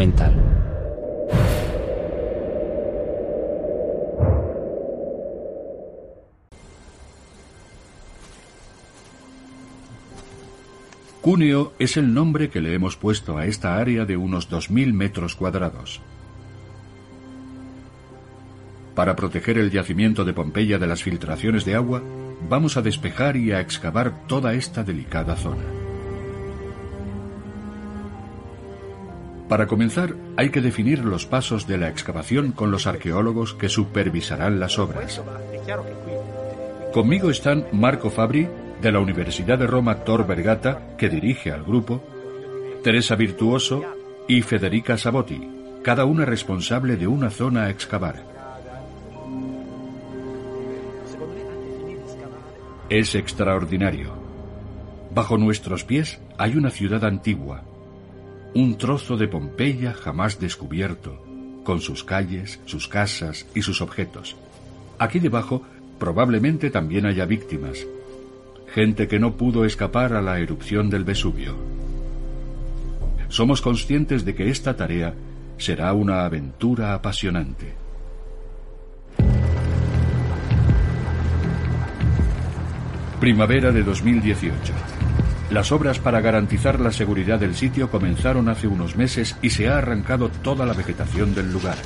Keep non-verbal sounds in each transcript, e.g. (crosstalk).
monumental. Cuneo es el nombre que le hemos puesto a esta área de unos 2.000 metros cuadrados. Para proteger el yacimiento de Pompeya de las filtraciones de agua, vamos a despejar y a excavar toda esta delicada zona. Para comenzar, hay que definir los pasos de la excavación con los arqueólogos que supervisarán las obras. Conmigo están Marco Fabri, de la Universidad de Roma Tor Vergata, que dirige al grupo, Teresa Virtuoso y Federica Sabotti, cada una responsable de una zona a excavar. Es extraordinario. Bajo nuestros pies hay una ciudad antigua, un trozo de Pompeya jamás descubierto, con sus calles, sus casas y sus objetos. Aquí debajo probablemente también haya víctimas, gente que no pudo escapar a la erupción del Vesubio. Somos conscientes de que esta tarea será una aventura apasionante. Primavera de 2018. Las obras para garantizar la seguridad del sitio comenzaron hace unos meses y se ha arrancado toda la vegetación del lugar.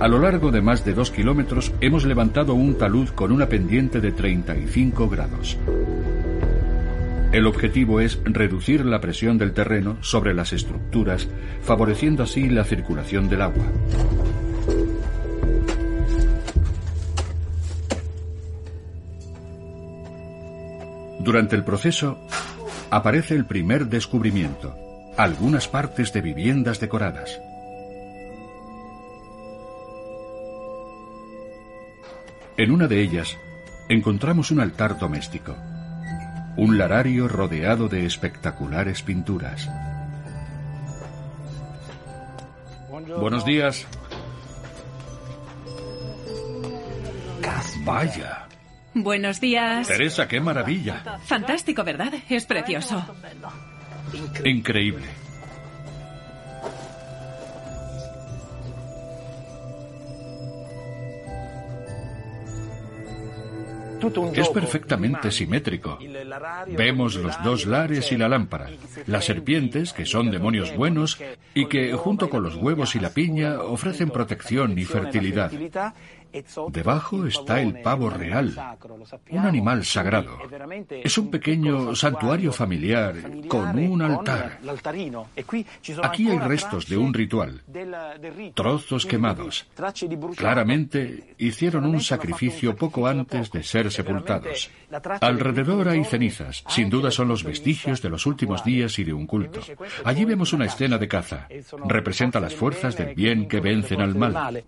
A lo largo de más de dos kilómetros hemos levantado un talud con una pendiente de 35 grados. El objetivo es reducir la presión del terreno sobre las estructuras, favoreciendo así la circulación del agua. Durante el proceso aparece el primer descubrimiento, algunas partes de viviendas decoradas. En una de ellas encontramos un altar doméstico, un larario rodeado de espectaculares pinturas. Buenos días. Vaya. Buenos días. Teresa, qué maravilla. Fantástico, ¿verdad? Es precioso. Increíble. Es perfectamente simétrico. Vemos los dos lares y la lámpara, las serpientes, que son demonios buenos y que, junto con los huevos y la piña, ofrecen protección y fertilidad. Debajo está el pavo real, un animal sagrado. Es un pequeño santuario familiar con un altar. Aquí hay restos de un ritual, trozos quemados. Claramente hicieron un sacrificio poco antes de ser sepultados. Alrededor hay cenizas, sin duda son los vestigios de los últimos días y de un culto. Allí vemos una escena de caza. Representa las fuerzas del bien que vencen al mal.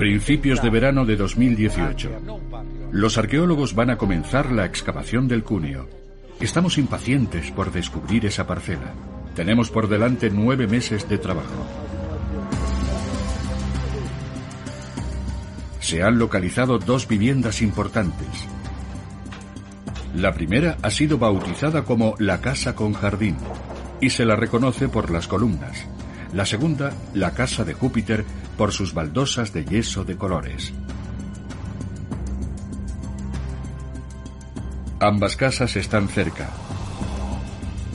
Principios de verano de 2018. Los arqueólogos van a comenzar la excavación del cuneo. Estamos impacientes por descubrir esa parcela. Tenemos por delante nueve meses de trabajo. Se han localizado dos viviendas importantes. La primera ha sido bautizada como la Casa con Jardín y se la reconoce por las columnas. La segunda, la Casa de Júpiter, por sus baldosas de yeso de colores. Ambas casas están cerca,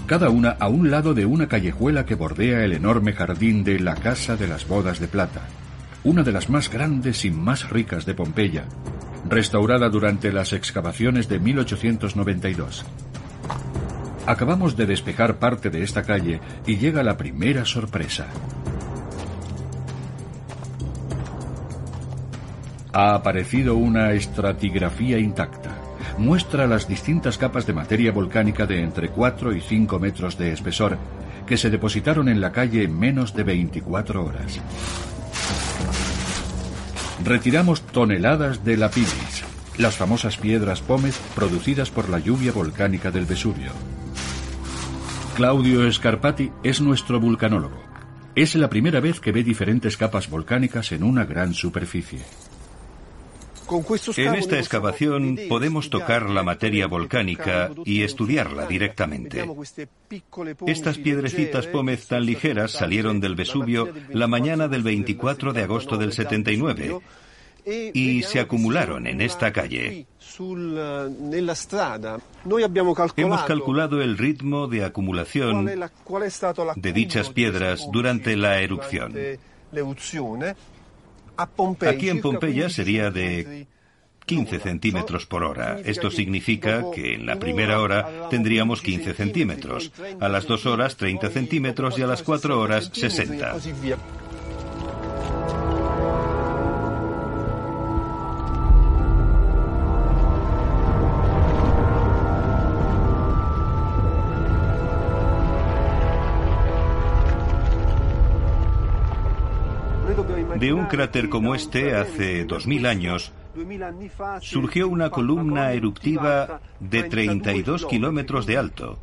cada una a un lado de una callejuela que bordea el enorme jardín de la Casa de las Bodas de Plata, una de las más grandes y más ricas de Pompeya, restaurada durante las excavaciones de 1892. Acabamos de despejar parte de esta calle y llega la primera sorpresa. ha aparecido una estratigrafía intacta. Muestra las distintas capas de materia volcánica de entre 4 y 5 metros de espesor que se depositaron en la calle en menos de 24 horas. Retiramos toneladas de lapinis, las famosas piedras pómez producidas por la lluvia volcánica del Vesubio. Claudio Scarpati es nuestro vulcanólogo. Es la primera vez que ve diferentes capas volcánicas en una gran superficie. En esta excavación podemos tocar la materia volcánica y estudiarla directamente. Estas piedrecitas pómez tan ligeras salieron del Vesubio la mañana del 24 de agosto del 79 y se acumularon en esta calle. Hemos calculado el ritmo de acumulación de dichas piedras durante la erupción. Aquí en Pompeya sería de 15 centímetros por hora. Esto significa que en la primera hora tendríamos 15 centímetros, a las dos horas 30 centímetros y a las cuatro horas 60. De un cráter como este, hace 2000 años, surgió una columna eruptiva de 32 kilómetros de alto,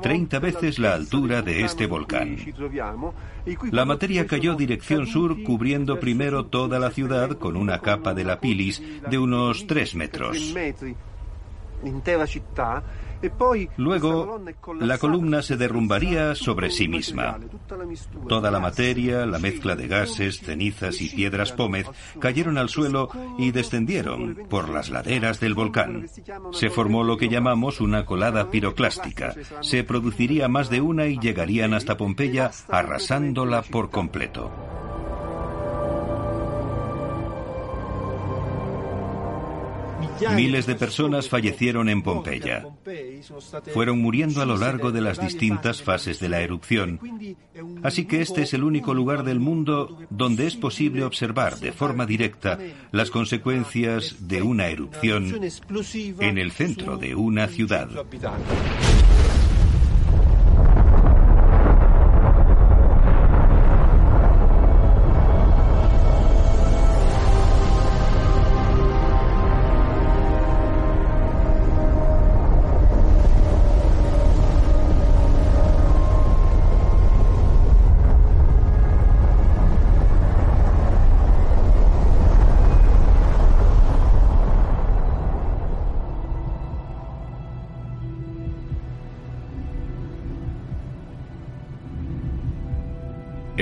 30 veces la altura de este volcán. La materia cayó dirección sur, cubriendo primero toda la ciudad con una capa de lapilis de unos 3 metros. Luego, la columna se derrumbaría sobre sí misma. Toda la materia, la mezcla de gases, cenizas y piedras pómez cayeron al suelo y descendieron por las laderas del volcán. Se formó lo que llamamos una colada piroclástica. Se produciría más de una y llegarían hasta Pompeya arrasándola por completo. Miles de personas fallecieron en Pompeya. Fueron muriendo a lo largo de las distintas fases de la erupción. Así que este es el único lugar del mundo donde es posible observar de forma directa las consecuencias de una erupción en el centro de una ciudad.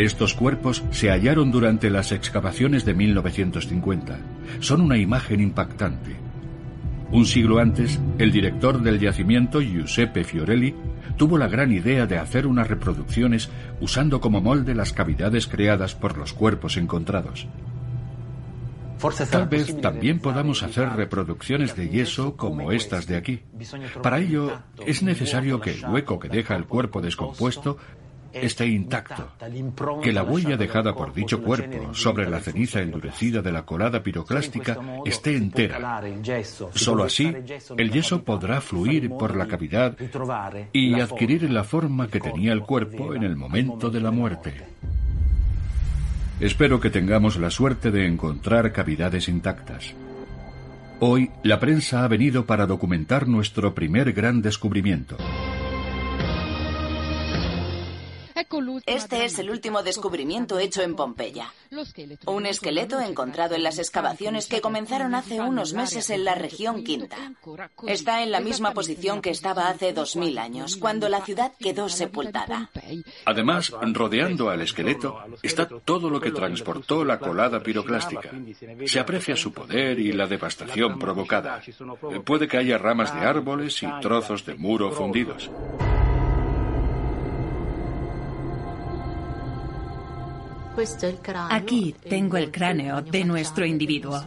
Estos cuerpos se hallaron durante las excavaciones de 1950. Son una imagen impactante. Un siglo antes, el director del yacimiento, Giuseppe Fiorelli, tuvo la gran idea de hacer unas reproducciones usando como molde las cavidades creadas por los cuerpos encontrados. Tal vez también podamos hacer reproducciones de yeso como estas de aquí. Para ello, es necesario que el hueco que deja el cuerpo descompuesto esté intacto, que la huella dejada por dicho cuerpo sobre la ceniza endurecida de la colada piroclástica esté entera. Solo así, el yeso podrá fluir por la cavidad y adquirir la forma que tenía el cuerpo en el momento de la muerte. Espero que tengamos la suerte de encontrar cavidades intactas. Hoy, la prensa ha venido para documentar nuestro primer gran descubrimiento. Este es el último descubrimiento hecho en Pompeya. Un esqueleto encontrado en las excavaciones que comenzaron hace unos meses en la región Quinta. Está en la misma posición que estaba hace 2000 años, cuando la ciudad quedó sepultada. Además, rodeando al esqueleto está todo lo que transportó la colada piroclástica. Se aprecia su poder y la devastación provocada. Puede que haya ramas de árboles y trozos de muro fundidos. Aquí tengo el cráneo de nuestro individuo.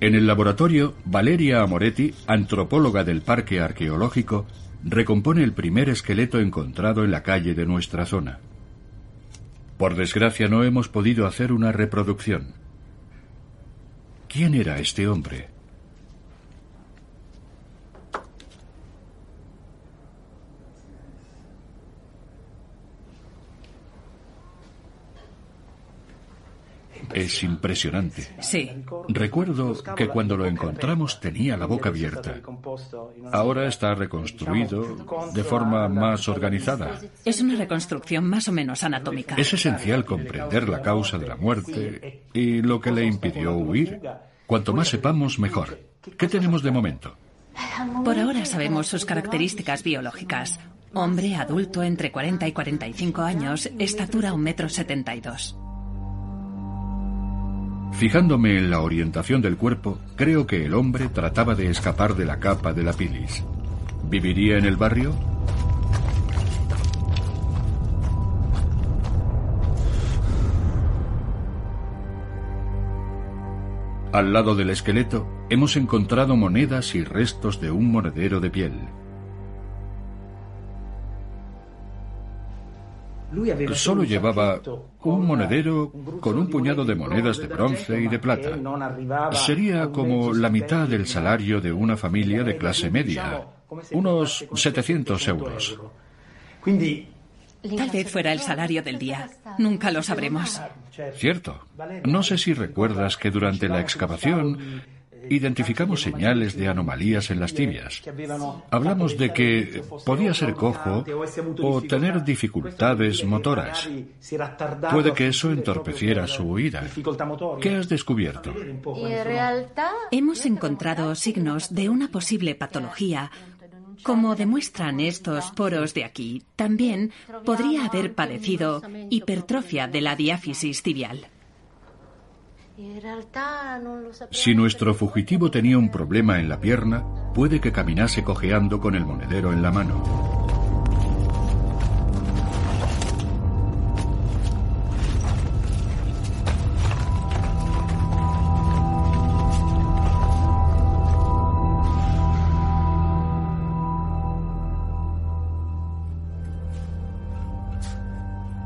En el laboratorio, Valeria Amoretti, antropóloga del Parque Arqueológico, recompone el primer esqueleto encontrado en la calle de nuestra zona. Por desgracia no hemos podido hacer una reproducción. ¿Quién era este hombre? Es impresionante. Sí. Recuerdo que cuando lo encontramos tenía la boca abierta. Ahora está reconstruido de forma más organizada. Es una reconstrucción más o menos anatómica. Es esencial comprender la causa de la muerte y lo que le impidió huir. Cuanto más sepamos, mejor. ¿Qué tenemos de momento? Por ahora sabemos sus características biológicas. Hombre adulto entre 40 y 45 años, estatura 1,72 metro 72. Fijándome en la orientación del cuerpo, creo que el hombre trataba de escapar de la capa de la pilis. ¿Viviría en el barrio? Al lado del esqueleto hemos encontrado monedas y restos de un monedero de piel. Solo llevaba un monedero con un puñado de monedas de bronce y de plata. Sería como la mitad del salario de una familia de clase media, unos 700 euros. Tal vez fuera el salario del día. Nunca lo sabremos. Cierto. No sé si recuerdas que durante la excavación identificamos señales de anomalías en las tibias. Hablamos de que podía ser cojo o tener dificultades motoras. Puede que eso entorpeciera su huida. ¿Qué has descubierto? Hemos encontrado signos de una posible patología como demuestran estos poros de aquí, también podría haber padecido hipertrofia de la diáfisis tibial. Si nuestro fugitivo tenía un problema en la pierna, puede que caminase cojeando con el monedero en la mano.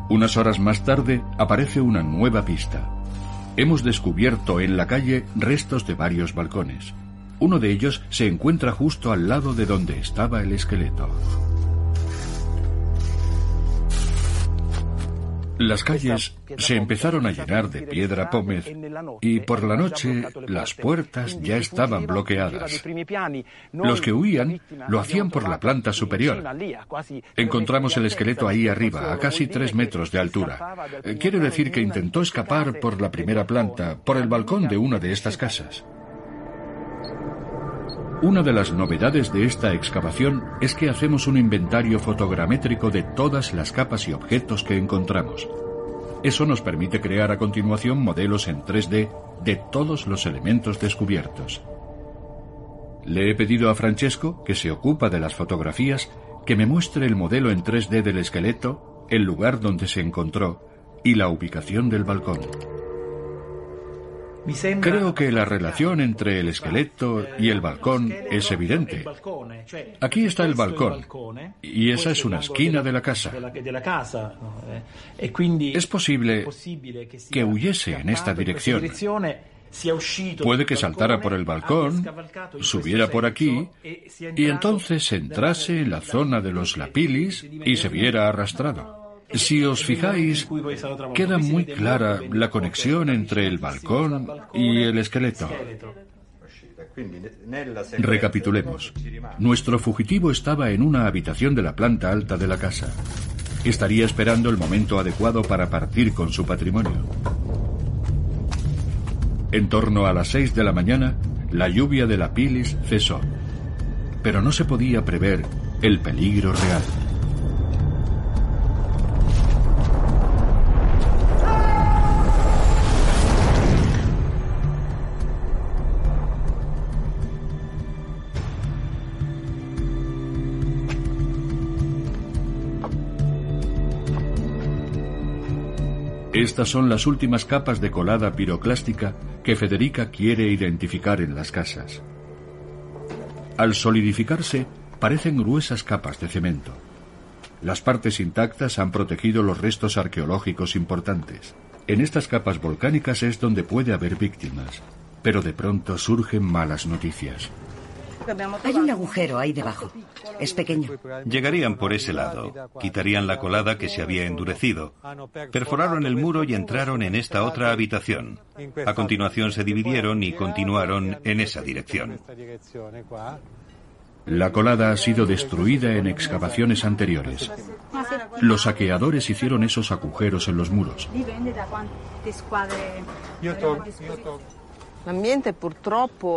Unas horas más tarde aparece una nueva pista. Hemos descubierto en la calle restos de varios balcones. Uno de ellos se encuentra justo al lado de donde estaba el esqueleto. Las calles se empezaron a llenar de piedra pómez y por la noche las puertas ya estaban bloqueadas. Los que huían lo hacían por la planta superior. Encontramos el esqueleto ahí arriba, a casi tres metros de altura. Quiere decir que intentó escapar por la primera planta, por el balcón de una de estas casas. Una de las novedades de esta excavación es que hacemos un inventario fotogramétrico de todas las capas y objetos que encontramos. Eso nos permite crear a continuación modelos en 3D de todos los elementos descubiertos. Le he pedido a Francesco, que se ocupa de las fotografías, que me muestre el modelo en 3D del esqueleto, el lugar donde se encontró y la ubicación del balcón. Creo que la relación entre el esqueleto y el balcón es evidente. Aquí está el balcón y esa es una esquina de la casa. Es posible que huyese en esta dirección. Puede que saltara por el balcón, subiera por aquí y entonces entrase en la zona de los lapilis y se viera arrastrado. Si os fijáis, queda muy clara la conexión entre el balcón y el esqueleto. Recapitulemos. Nuestro fugitivo estaba en una habitación de la planta alta de la casa. Estaría esperando el momento adecuado para partir con su patrimonio. En torno a las seis de la mañana, la lluvia de la pilis cesó. Pero no se podía prever el peligro real. Estas son las últimas capas de colada piroclástica que Federica quiere identificar en las casas. Al solidificarse, parecen gruesas capas de cemento. Las partes intactas han protegido los restos arqueológicos importantes. En estas capas volcánicas es donde puede haber víctimas, pero de pronto surgen malas noticias. Hay un agujero ahí debajo. Es pequeño. Llegarían por ese lado. Quitarían la colada que se había endurecido. Perforaron el muro y entraron en esta otra habitación. A continuación se dividieron y continuaron en esa dirección. La colada ha sido destruida en excavaciones anteriores. Los saqueadores hicieron esos agujeros en los muros.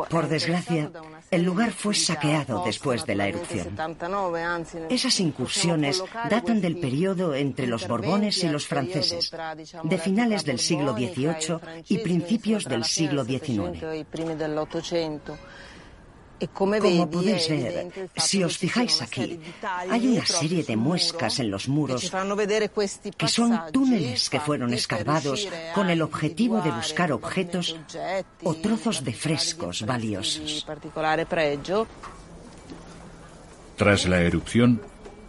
Por desgracia, el lugar fue saqueado después de la erupción. Esas incursiones datan del periodo entre los Borbones y los franceses, de finales del siglo XVIII y principios del siglo XIX. Como podéis ver, si os fijáis aquí, hay una serie de muescas en los muros que son túneles que fueron escarbados con el objetivo de buscar objetos o trozos de frescos valiosos. Tras la erupción,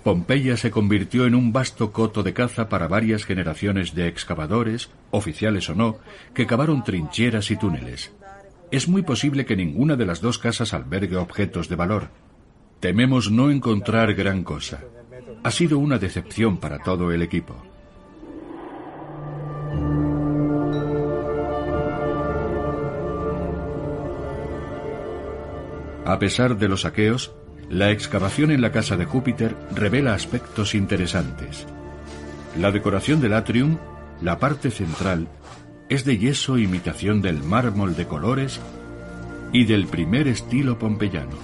Pompeya se convirtió en un vasto coto de caza para varias generaciones de excavadores, oficiales o no, que cavaron trincheras y túneles. Es muy posible que ninguna de las dos casas albergue objetos de valor. Tememos no encontrar gran cosa. Ha sido una decepción para todo el equipo. A pesar de los saqueos, la excavación en la casa de Júpiter revela aspectos interesantes. La decoración del atrium, la parte central, es de yeso imitación del mármol de colores y del primer estilo pompeyano.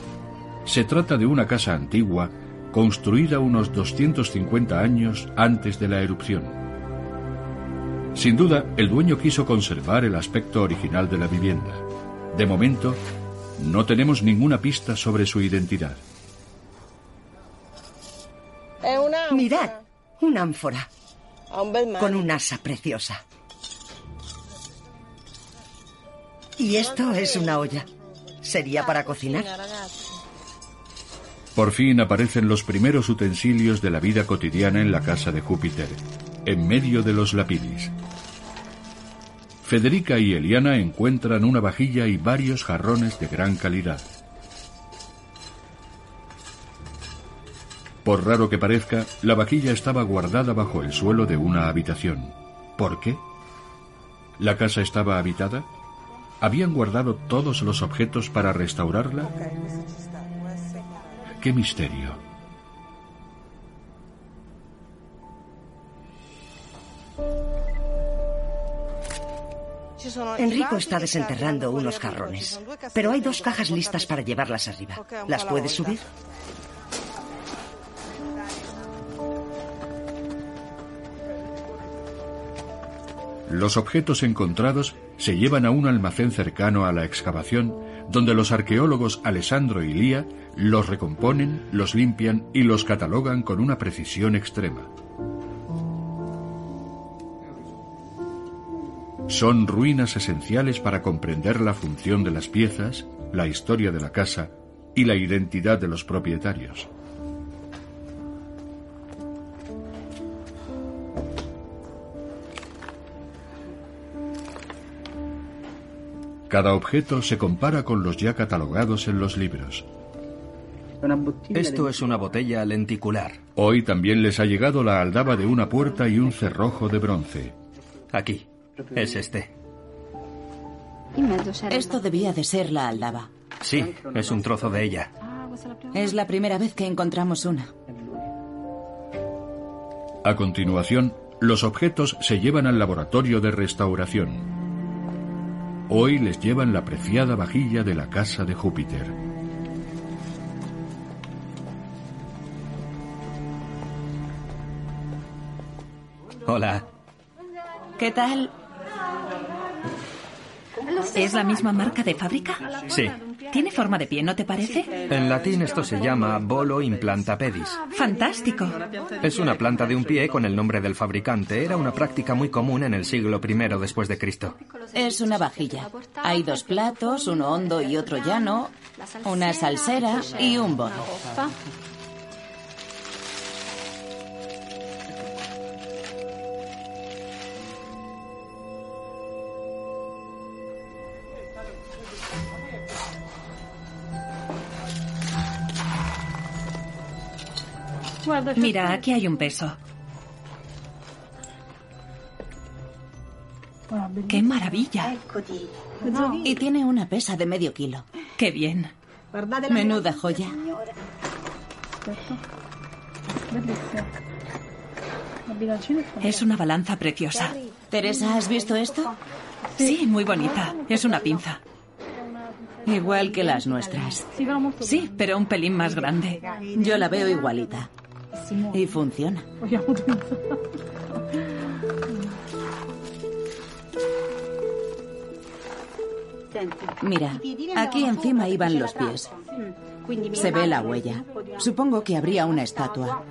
Se trata de una casa antigua construida unos 250 años antes de la erupción. Sin duda, el dueño quiso conservar el aspecto original de la vivienda. De momento, no tenemos ninguna pista sobre su identidad. Mirad, una ánfora con un asa preciosa. Y esto es una olla. ¿Sería para cocinar? Por fin aparecen los primeros utensilios de la vida cotidiana en la casa de Júpiter, en medio de los lapidis. Federica y Eliana encuentran una vajilla y varios jarrones de gran calidad. Por raro que parezca, la vajilla estaba guardada bajo el suelo de una habitación. ¿Por qué? ¿La casa estaba habitada? ¿Habían guardado todos los objetos para restaurarla? ¡Qué misterio! Enrico está desenterrando unos jarrones, pero hay dos cajas listas para llevarlas arriba. ¿Las puedes subir? Los objetos encontrados se llevan a un almacén cercano a la excavación, donde los arqueólogos Alessandro y Lía los recomponen, los limpian y los catalogan con una precisión extrema. Son ruinas esenciales para comprender la función de las piezas, la historia de la casa y la identidad de los propietarios. Cada objeto se compara con los ya catalogados en los libros. Esto es una botella lenticular. Hoy también les ha llegado la aldaba de una puerta y un cerrojo de bronce. Aquí. Es este. Esto debía de ser la aldaba. Sí, es un trozo de ella. Es la primera vez que encontramos una. A continuación, los objetos se llevan al laboratorio de restauración. Hoy les llevan la preciada vajilla de la casa de Júpiter. Hola. ¿Qué tal? ¿Es la misma marca de fábrica? Sí. Tiene forma de pie, ¿no te parece? En latín esto se llama bolo implanta pedis. Fantástico. Es una planta de un pie con el nombre del fabricante. Era una práctica muy común en el siglo I después de Cristo. Es una vajilla. Hay dos platos, uno hondo y otro llano, una salsera y un bolo. Mira, aquí hay un peso. ¡Qué maravilla! Y tiene una pesa de medio kilo. ¡Qué bien! Menuda joya. Es una balanza preciosa. Teresa, ¿has visto esto? Sí, muy bonita. Es una pinza. Igual que las nuestras. Sí, pero un pelín más grande. Yo la veo igualita. Y funciona. Mira, aquí encima iban los pies. Se ve la huella. Supongo que habría una estatua.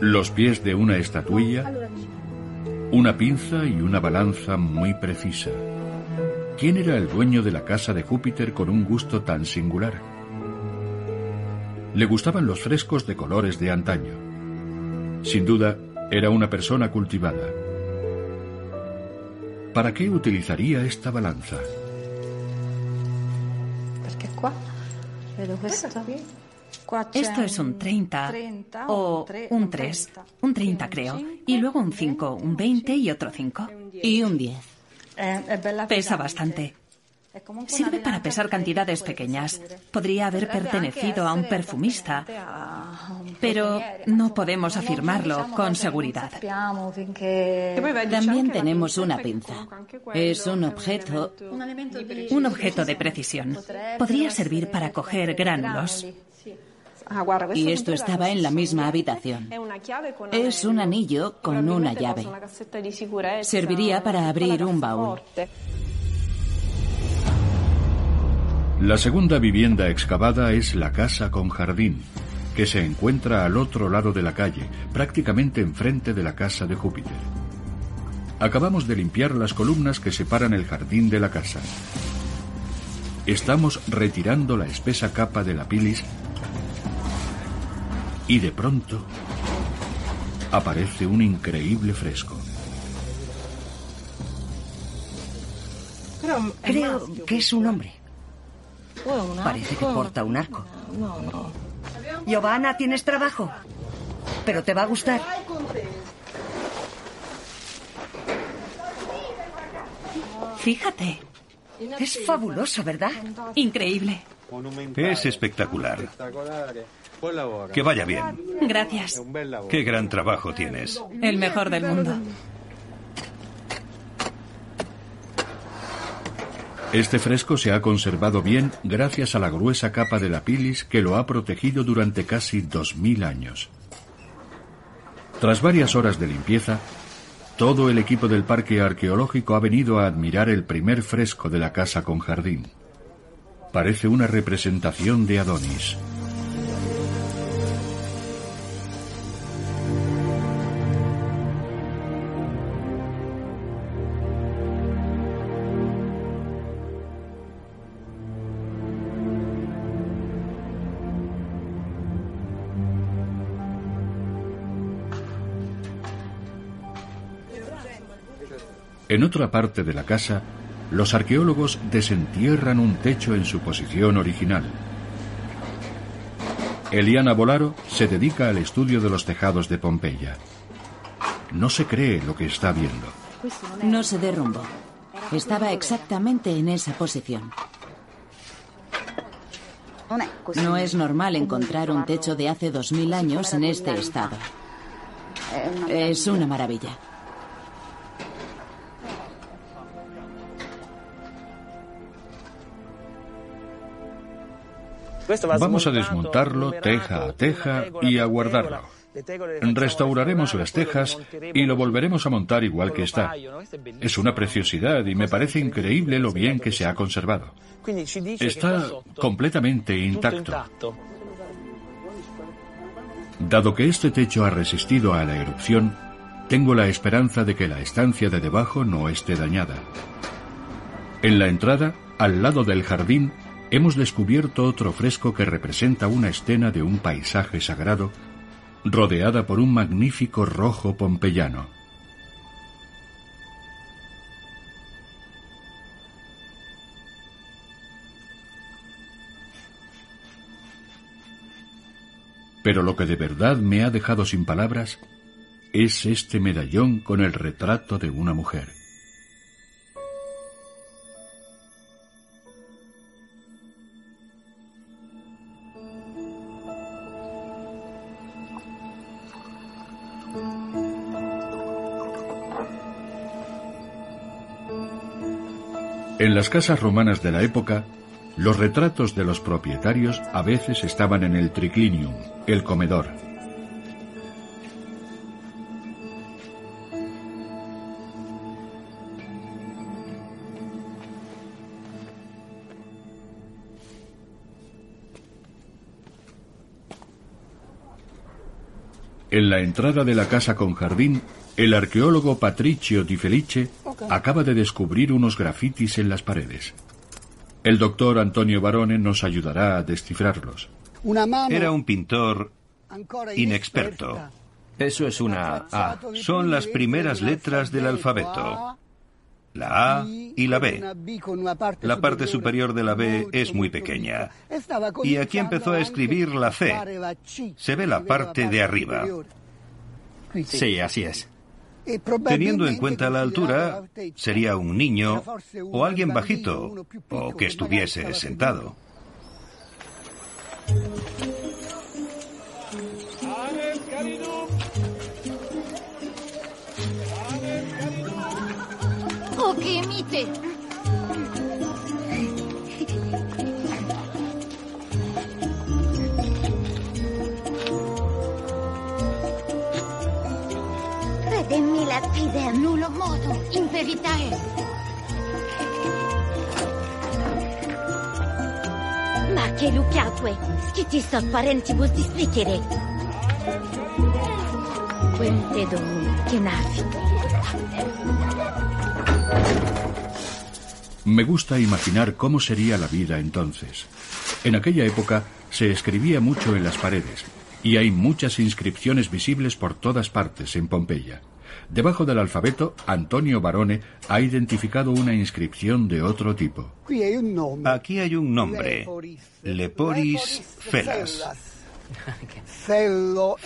Los pies de una estatuilla, una pinza y una balanza muy precisa. ¿Quién era el dueño de la casa de Júpiter con un gusto tan singular? Le gustaban los frescos de colores de antaño. Sin duda, era una persona cultivada. ¿Para qué utilizaría esta balanza? Esto es un 30 o un 3, un 30 creo, y luego un 5, un 20 y otro 5. Y un 10. Pesa bastante. Sirve para pesar cantidades pequeñas. Podría haber pertenecido a un perfumista, pero no podemos afirmarlo con seguridad. También tenemos una pinza. Es un objeto. Un objeto de precisión. Podría servir para coger gránulos. Y esto estaba en la misma habitación. Es un anillo con una llave. Serviría para abrir un baúl. La segunda vivienda excavada es la casa con jardín, que se encuentra al otro lado de la calle, prácticamente enfrente de la casa de Júpiter. Acabamos de limpiar las columnas que separan el jardín de la casa. Estamos retirando la espesa capa de la pilis y de pronto aparece un increíble fresco. Creo que es un hombre. Parece que porta un arco. Giovanna, tienes trabajo. Pero te va a gustar. Fíjate. Es fabuloso, ¿verdad? Increíble. Es espectacular. Que vaya bien. Gracias. Qué gran trabajo tienes. El mejor del mundo. Este fresco se ha conservado bien gracias a la gruesa capa de la pilis que lo ha protegido durante casi 2.000 años. Tras varias horas de limpieza, todo el equipo del parque arqueológico ha venido a admirar el primer fresco de la casa con jardín. Parece una representación de Adonis. En otra parte de la casa, los arqueólogos desentierran un techo en su posición original. Eliana Bolaro se dedica al estudio de los tejados de Pompeya. No se cree lo que está viendo. No se derrumbó. Estaba exactamente en esa posición. No es normal encontrar un techo de hace dos mil años en este estado. Es una maravilla. Vamos a desmontarlo teja a teja y a guardarlo. Restauraremos las tejas y lo volveremos a montar igual que está. Es una preciosidad y me parece increíble lo bien que se ha conservado. Está completamente intacto. Dado que este techo ha resistido a la erupción, tengo la esperanza de que la estancia de debajo no esté dañada. En la entrada, al lado del jardín, hemos descubierto otro fresco que representa una escena de un paisaje sagrado rodeada por un magnífico rojo pompeyano. Pero lo que de verdad me ha dejado sin palabras es este medallón con el retrato de una mujer. En las casas romanas de la época, los retratos de los propietarios a veces estaban en el triclinium, el comedor. En la entrada de la casa con jardín, el arqueólogo Patricio Di Felice acaba de descubrir unos grafitis en las paredes. El doctor Antonio Barone nos ayudará a descifrarlos. Era un pintor inexperto. Eso es una A. Son las primeras letras del alfabeto. La A y la B. La parte superior de la B es muy pequeña. Y aquí empezó a escribir la C. Se ve la parte de arriba. Sí, así es. Teniendo en cuenta la altura, sería un niño o alguien bajito o que estuviese sentado. Oh, que emite. Credemmi la fide è nullo modo, in verità è. Ma che lupiatue, che ti sto parentibus displicere. Quente domini, che. Me gusta imaginar cómo sería la vida entonces. En aquella época se escribía mucho en las paredes y hay muchas inscripciones visibles por todas partes en Pompeya. Debajo del alfabeto, Antonio Barone ha identificado una inscripción de otro tipo. Aquí hay un nombre, Leporis Felas. Felo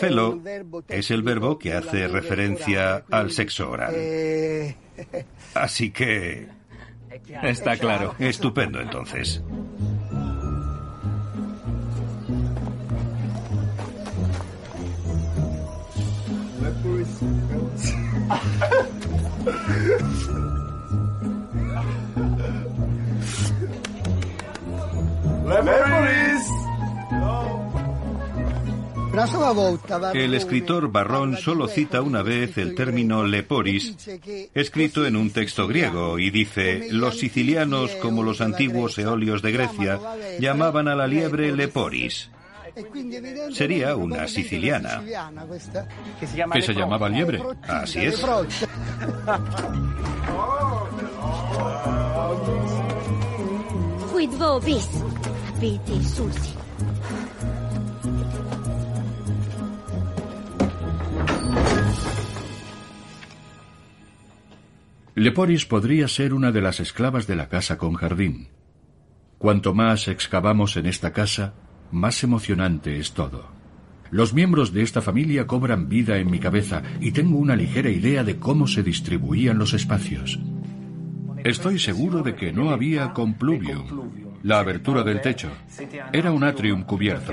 es el verbo que hace referencia al sexo oral. (laughs) Así que... Está claro. Estupendo entonces. El escritor Barrón solo cita una vez el término leporis, escrito en un texto griego, y dice, los sicilianos, como los antiguos eolios de Grecia, llamaban a la liebre leporis. Sería una siciliana. ¿Que se llamaba liebre? Así es. Quid vobis? Viti susi. Leporis podría ser una de las esclavas de la casa con jardín. Cuanto más excavamos en esta casa, más emocionante es todo. Los miembros de esta familia cobran vida en mi cabeza y tengo una ligera idea de cómo se distribuían los espacios. Estoy seguro de que no había compluvium, la abertura del techo. Era un atrium cubierto.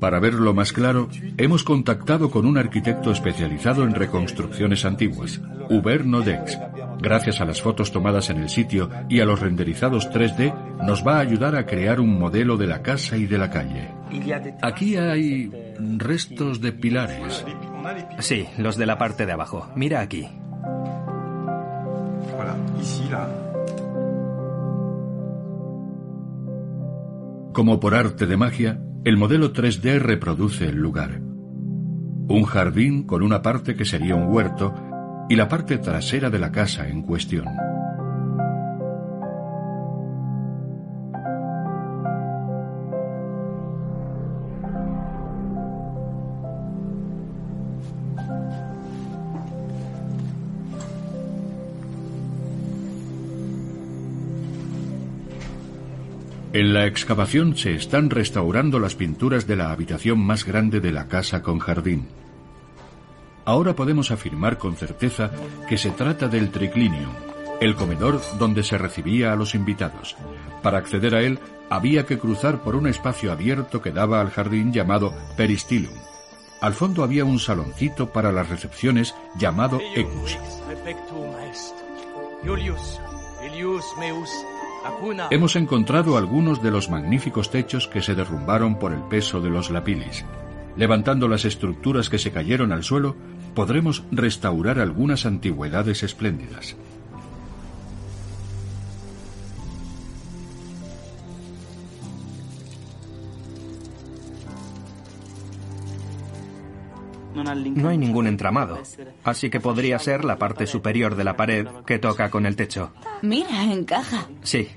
Para verlo más claro, hemos contactado con un arquitecto especializado en reconstrucciones antiguas, Uberno Dex. Gracias a las fotos tomadas en el sitio y a los renderizados 3D, nos va a ayudar a crear un modelo de la casa y de la calle. Aquí hay restos de pilares. Sí, los de la parte de abajo. Mira aquí. Como por arte de magia, el modelo 3D reproduce el lugar. Un jardín con una parte que sería un huerto y la parte trasera de la casa en cuestión. En la excavación se están restaurando las pinturas de la habitación más grande de la casa con jardín. Ahora podemos afirmar con certeza que se trata del triclinium, el comedor donde se recibía a los invitados. Para acceder a él había que cruzar por un espacio abierto que daba al jardín llamado peristilum. Al fondo había un saloncito para las recepciones llamado ecus. Hemos encontrado algunos de los magníficos techos que se derrumbaron por el peso de los lapilis. Levantando las estructuras que se cayeron al suelo, podremos restaurar algunas antigüedades espléndidas. No hay ningún entramado, así que podría ser la parte superior de la pared que toca con el techo. Mira, encaja. Sí.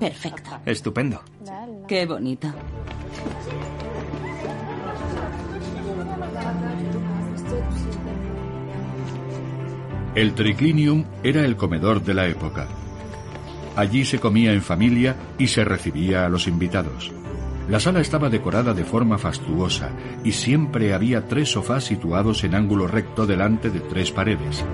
Perfecto. Estupendo. Qué bonito. El triclinium era el comedor de la época. Allí se comía en familia y se recibía a los invitados. La sala estaba decorada de forma fastuosa y siempre había tres sofás situados en ángulo recto delante de tres paredes.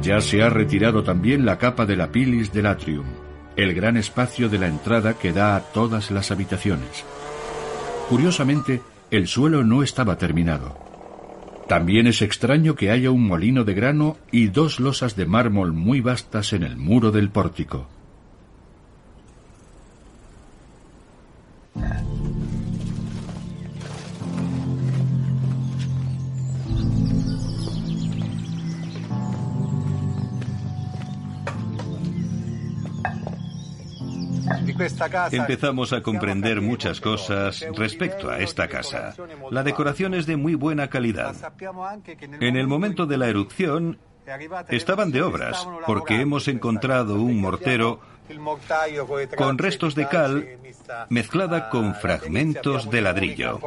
Ya se ha retirado también la capa de la pilis del atrium, el gran espacio de la entrada que da a todas las habitaciones. Curiosamente, el suelo no estaba terminado. También es extraño que haya un molino de grano y dos losas de mármol muy vastas en el muro del pórtico. Empezamos a comprender muchas cosas respecto a esta casa. La decoración es de muy buena calidad. En el momento de la erupción estaban de obras, porque hemos encontrado un mortero con restos de cal mezclada con fragmentos de ladrillo.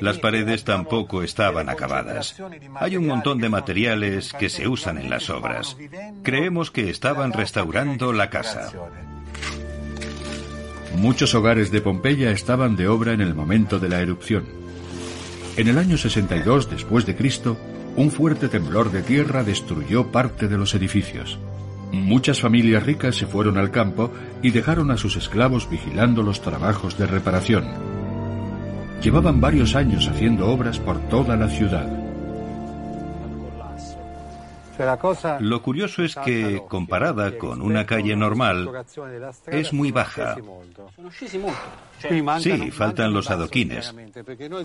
Las paredes tampoco estaban acabadas. Hay un montón de materiales que se usan en las obras. Creemos que estaban restaurando la casa. Muchos hogares de Pompeya estaban de obra en el momento de la erupción. En el año 62 después de Cristo, un fuerte temblor de tierra destruyó parte de los edificios. Muchas familias ricas se fueron al campo y dejaron a sus esclavos vigilando los trabajos de reparación. Llevaban varios años haciendo obras por toda la ciudad. Lo curioso es que, comparada con una calle normal, es muy baja. Sí, faltan los adoquines.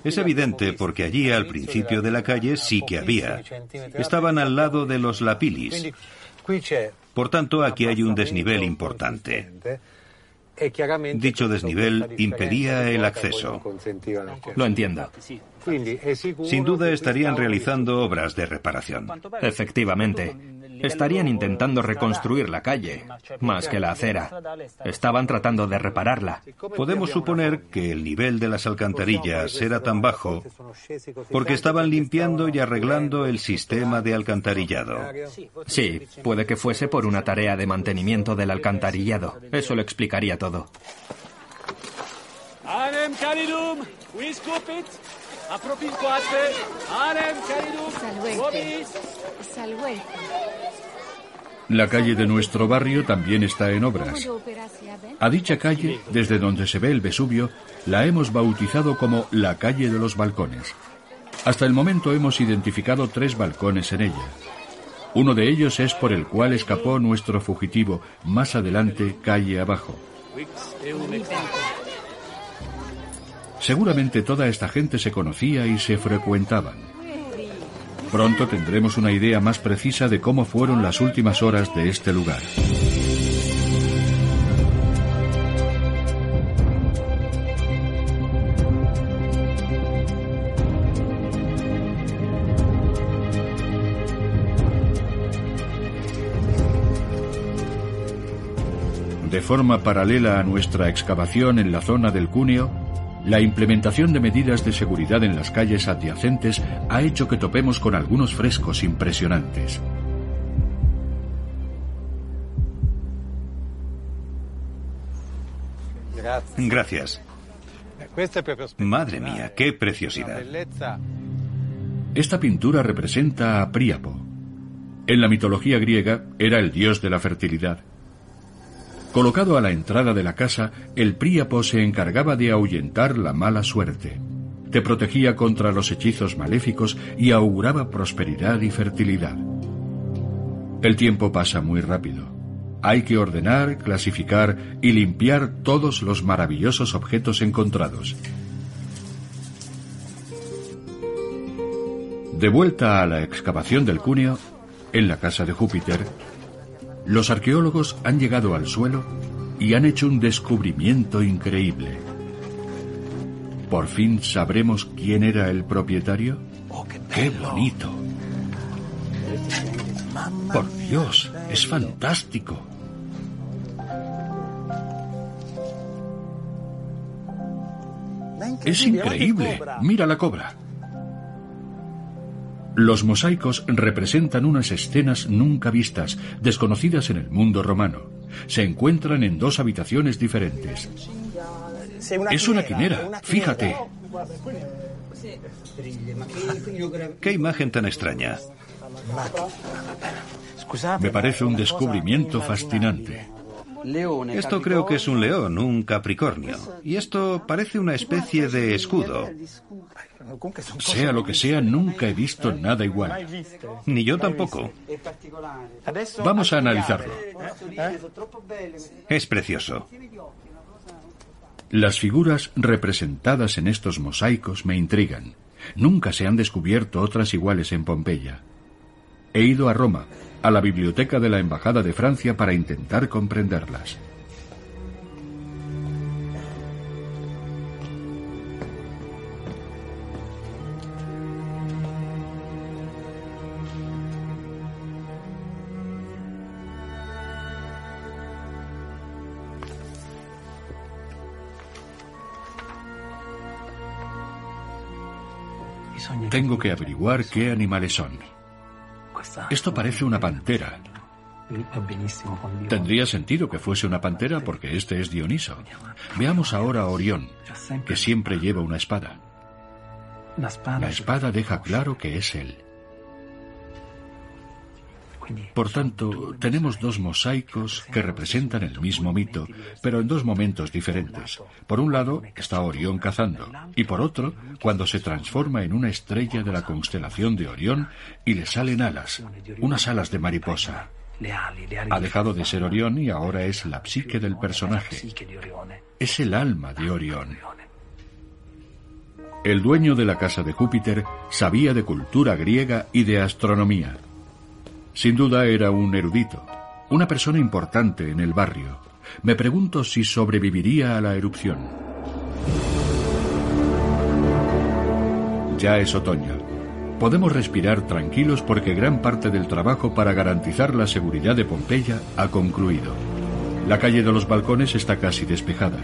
Es evidente porque allí al principio de la calle sí que había. Estaban al lado de los lapilis. Por tanto, aquí hay un desnivel importante. Dicho desnivel impedía el acceso. Lo entiendo. Sin duda estarían realizando obras de reparación. Efectivamente. Estarían intentando reconstruir la calle, más que la acera. Estaban tratando de repararla. Podemos suponer que el nivel de las alcantarillas era tan bajo porque estaban limpiando y arreglando el sistema de alcantarillado. Sí, puede que fuese por una tarea de mantenimiento del alcantarillado. Eso lo explicaría todo. La calle de nuestro barrio también está en obras. A dicha calle, desde donde se ve el Vesubio, la hemos bautizado como la calle de los balcones. Hasta el momento hemos identificado tres balcones en ella. Uno de ellos es por el cual escapó nuestro fugitivo, más adelante calle abajo. Seguramente toda esta gente se conocía y se frecuentaban. Pronto tendremos una idea más precisa de cómo fueron las últimas horas de este lugar. De forma paralela a nuestra excavación en la zona del Cuneo, la implementación de medidas de seguridad en las calles adyacentes ha hecho que topemos con algunos frescos impresionantes. Gracias. Madre mía, qué preciosidad. Esta pintura representa a Príapo. En la mitología griega era el dios de la fertilidad. Colocado a la entrada de la casa, el Príapo se encargaba de ahuyentar la mala suerte. Te protegía contra los hechizos maléficos y auguraba prosperidad y fertilidad. El tiempo pasa muy rápido. Hay que ordenar, clasificar y limpiar todos los maravillosos objetos encontrados. De vuelta a la excavación del cuneo, en la casa de Júpiter, los arqueólogos han llegado al suelo y han hecho un descubrimiento increíble. ¿Por fin sabremos quién era el propietario? ¡Qué bonito! Por Dios, es fantástico. Es increíble. Mira la cobra. Los mosaicos representan unas escenas nunca vistas, desconocidas en el mundo romano. Se encuentran en dos habitaciones diferentes. Es una quimera, fíjate. ¿Qué imagen tan extraña? Me parece un descubrimiento fascinante. Esto creo que es un león, un capricornio. Y esto parece una especie de escudo. Sea lo que sea, nunca he visto nada igual. Ni yo tampoco. Vamos a analizarlo. Es precioso. Las figuras representadas en estos mosaicos me intrigan. Nunca se han descubierto otras iguales en Pompeya. He ido a Roma, a la biblioteca de la Embajada de Francia para intentar comprenderlas. Tengo que averiguar qué animales son. Esto parece una pantera. Tendría sentido que fuese una pantera porque este es Dioniso. Veamos ahora a Orión, que siempre lleva una espada. La espada deja claro que es él. Por tanto, tenemos dos mosaicos que representan el mismo mito, pero en dos momentos diferentes. Por un lado está Orión cazando, y por otro, cuando se transforma en una estrella de la constelación de Orión y le salen alas, unas alas de mariposa. Ha dejado de ser Orión y ahora es la psique del personaje. Es el alma de Orión. El dueño de la casa de Júpiter sabía de cultura griega y de astronomía. Sin duda era un erudito, una persona importante en el barrio. Me pregunto si sobreviviría a la erupción. Ya es otoño. Podemos respirar tranquilos porque gran parte del trabajo para garantizar la seguridad de Pompeya ha concluido. La calle de los balcones está casi despejada,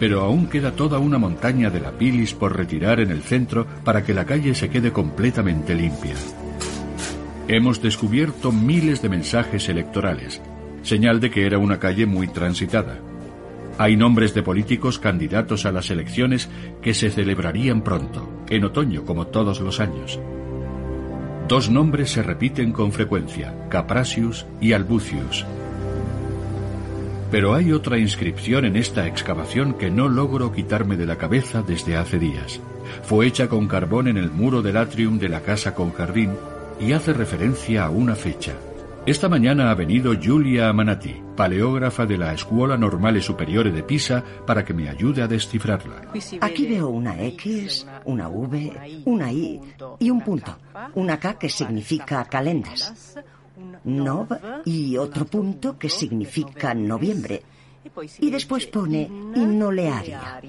pero aún queda toda una montaña de la pilis por retirar en el centro para que la calle se quede completamente limpia. Hemos descubierto miles de mensajes electorales, señal de que era una calle muy transitada. Hay nombres de políticos candidatos a las elecciones que se celebrarían pronto, en otoño como todos los años. Dos nombres se repiten con frecuencia, Caprasius y Albucius. Pero hay otra inscripción en esta excavación que no logro quitarme de la cabeza desde hace días. Fue hecha con carbón en el muro del atrium de la casa con jardín y hace referencia a una fecha. Esta mañana ha venido Giulia Amanati, paleógrafa de la Escuela Normale Superiore de Pisa, para que me ayude a descifrarla. Aquí veo una X, una V, una I y un punto. Una K que significa calendas. Nov y otro punto que significa noviembre. Y después pone innolearia.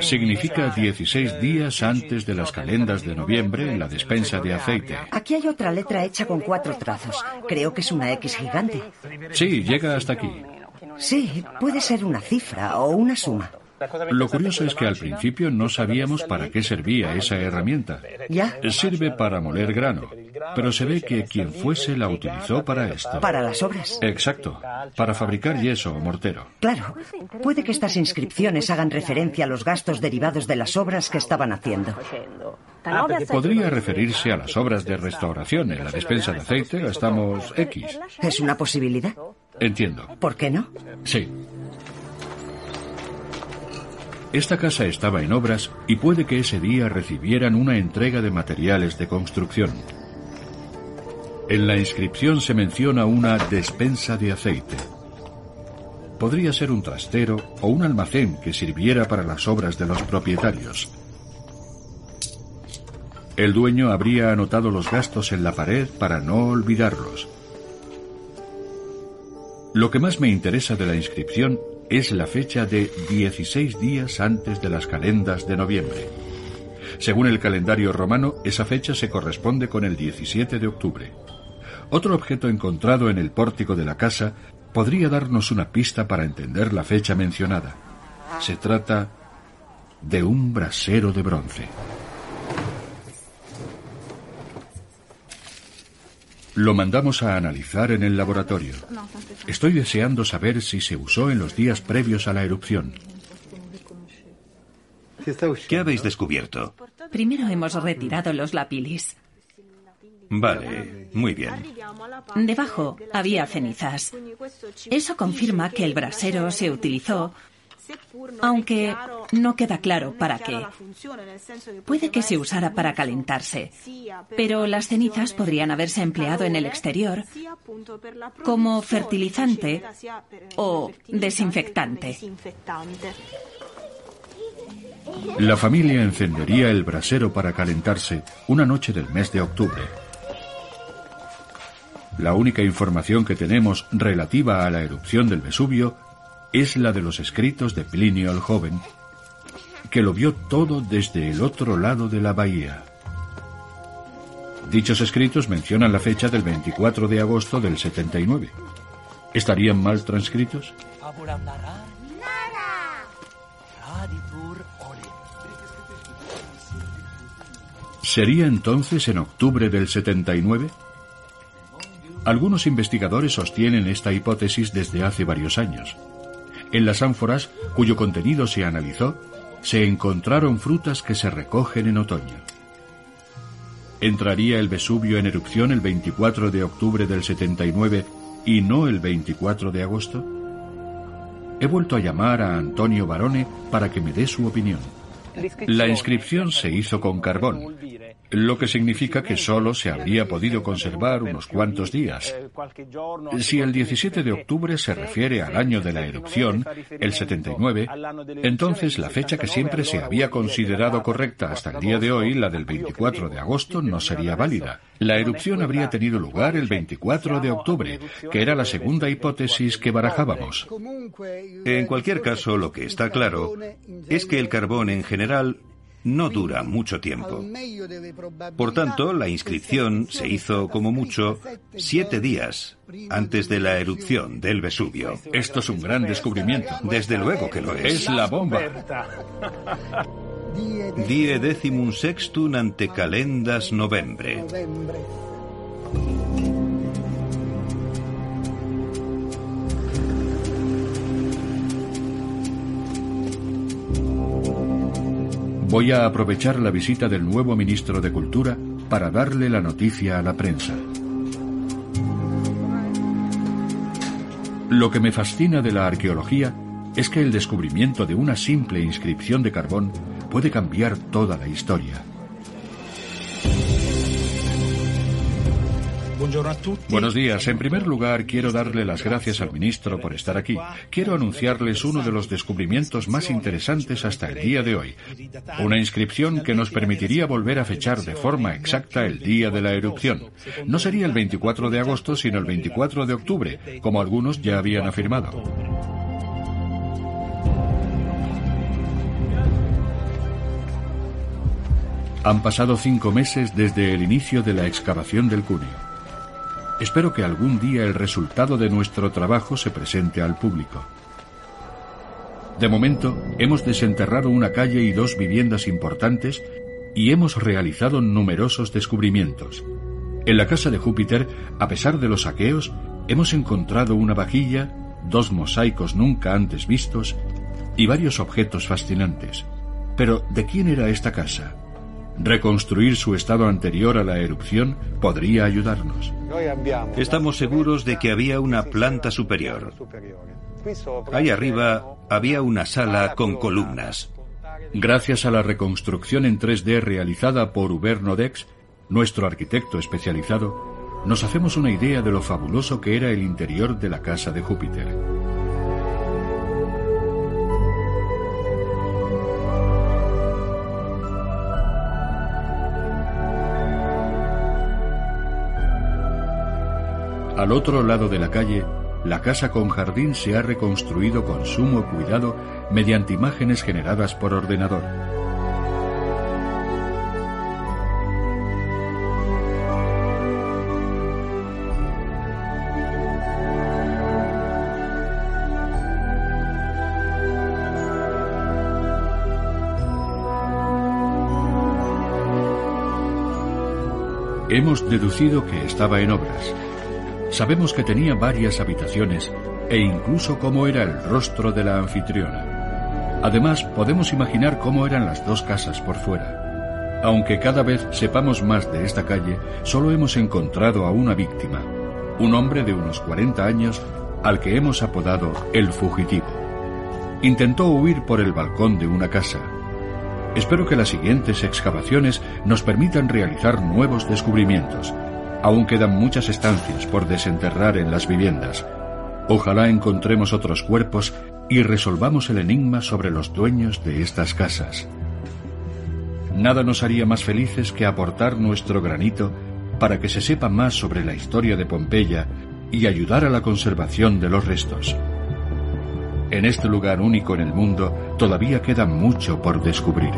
Significa 16 días antes de las calendas de noviembre en la despensa de aceite. Aquí hay otra letra hecha con cuatro trazos. Creo que es una X gigante. Sí, llega hasta aquí. Sí, puede ser una cifra o una suma. Lo curioso es que al principio no sabíamos para qué servía esa herramienta. ¿Ya? Sirve para moler grano, pero se ve que quien fuese la utilizó para esto. Para las obras. Exacto, para fabricar yeso o mortero. Claro. Puede que estas inscripciones hagan referencia a los gastos derivados de las obras que estaban haciendo. Podría referirse a las obras de restauración. En la despensa de aceite gastamos X. ¿Es una posibilidad? Entiendo. ¿Por qué no? Sí. Esta casa estaba en obras y puede que ese día recibieran una entrega de materiales de construcción. En la inscripción se menciona una despensa de aceite. Podría ser un trastero o un almacén que sirviera para las obras de los propietarios. El dueño habría anotado los gastos en la pared para no olvidarlos. Lo que más me interesa de la inscripción es la fecha de 16 días antes de las calendas de noviembre. Según el calendario romano, esa fecha se corresponde con el 17 de octubre. Otro objeto encontrado en el pórtico de la casa podría darnos una pista para entender la fecha mencionada. Se trata de un brasero de bronce. Lo mandamos a analizar en el laboratorio. Estoy deseando saber si se usó en los días previos a la erupción. ¿Qué habéis descubierto? Primero hemos retirado los lapilis. Vale, muy bien. Debajo había cenizas. Eso confirma que el brasero se utilizó aunque no queda claro para qué. Puede que se usara para calentarse, pero las cenizas podrían haberse empleado en el exterior como fertilizante o desinfectante. La familia encendería el brasero para calentarse una noche del mes de octubre. La única información que tenemos relativa a la erupción del Vesubio es la de los escritos de Plinio el Joven, que lo vio todo desde el otro lado de la bahía. Dichos escritos mencionan la fecha del 24 de agosto del 79. ¿Estarían mal transcritos? ¿Sería entonces en octubre del 79? Algunos investigadores sostienen esta hipótesis desde hace varios años. En las ánforas, cuyo contenido se analizó, se encontraron frutas que se recogen en otoño. ¿Entraría el Vesubio en erupción el 24 de octubre del 79 y no el 24 de agosto? He vuelto a llamar a Antonio Barone para que me dé su opinión. La inscripción se hizo con carbón, lo que significa que solo se habría podido conservar unos cuantos días. Si el 17 de octubre se refiere al año de la erupción, el 79, entonces la fecha que siempre se había considerado correcta hasta el día de hoy, la del 24 de agosto, no sería válida. La erupción habría tenido lugar el 24 de octubre, que era la segunda hipótesis que barajábamos. En cualquier caso, lo que está claro es que el carbón en general no dura mucho tiempo. Por tanto, la inscripción se hizo como mucho siete días antes de la erupción del Vesubio. Esto es un gran descubrimiento. Desde luego que lo es. Es la bomba. Die decimum sextum ante calendas novembre. Voy a aprovechar la visita del nuevo ministro de Cultura para darle la noticia a la prensa. Lo que me fascina de la arqueología es que el descubrimiento de una simple inscripción de carbón puede cambiar toda la historia. Buenos días. En primer lugar, quiero darle las gracias al ministro por estar aquí. Quiero anunciarles uno de los descubrimientos más interesantes hasta el día de hoy. Una inscripción que nos permitiría volver a fechar de forma exacta el día de la erupción. No sería el 24 de agosto, sino el 24 de octubre, como algunos ya habían afirmado. Han pasado cinco meses desde el inicio de la excavación del cuneo. Espero que algún día el resultado de nuestro trabajo se presente al público. De momento, hemos desenterrado una calle y dos viviendas importantes y hemos realizado numerosos descubrimientos. En la casa de Júpiter, a pesar de los saqueos, hemos encontrado una vajilla, dos mosaicos nunca antes vistos y varios objetos fascinantes. Pero, ¿de quién era esta casa? Reconstruir su estado anterior a la erupción podría ayudarnos. Estamos seguros de que había una planta superior. Ahí arriba había una sala con columnas. Gracias a la reconstrucción en 3D realizada por Hubert Nodex, nuestro arquitecto especializado, nos hacemos una idea de lo fabuloso que era el interior de la casa de Júpiter. Al otro lado de la calle, la casa con jardín se ha reconstruido con sumo cuidado mediante imágenes generadas por ordenador. Hemos deducido que estaba en obras. Sabemos que tenía varias habitaciones e incluso cómo era el rostro de la anfitriona. Además, podemos imaginar cómo eran las dos casas por fuera. Aunque cada vez sepamos más de esta calle, solo hemos encontrado a una víctima, un hombre de unos 40 años al que hemos apodado el fugitivo. Intentó huir por el balcón de una casa. Espero que las siguientes excavaciones nos permitan realizar nuevos descubrimientos Aún quedan muchas estancias por desenterrar en las viviendas. Ojalá encontremos otros cuerpos y resolvamos el enigma sobre los dueños de estas casas. Nada nos haría más felices que aportar nuestro granito para que se sepa más sobre la historia de Pompeya y ayudar a la conservación de los restos. En este lugar único en el mundo todavía queda mucho por descubrir.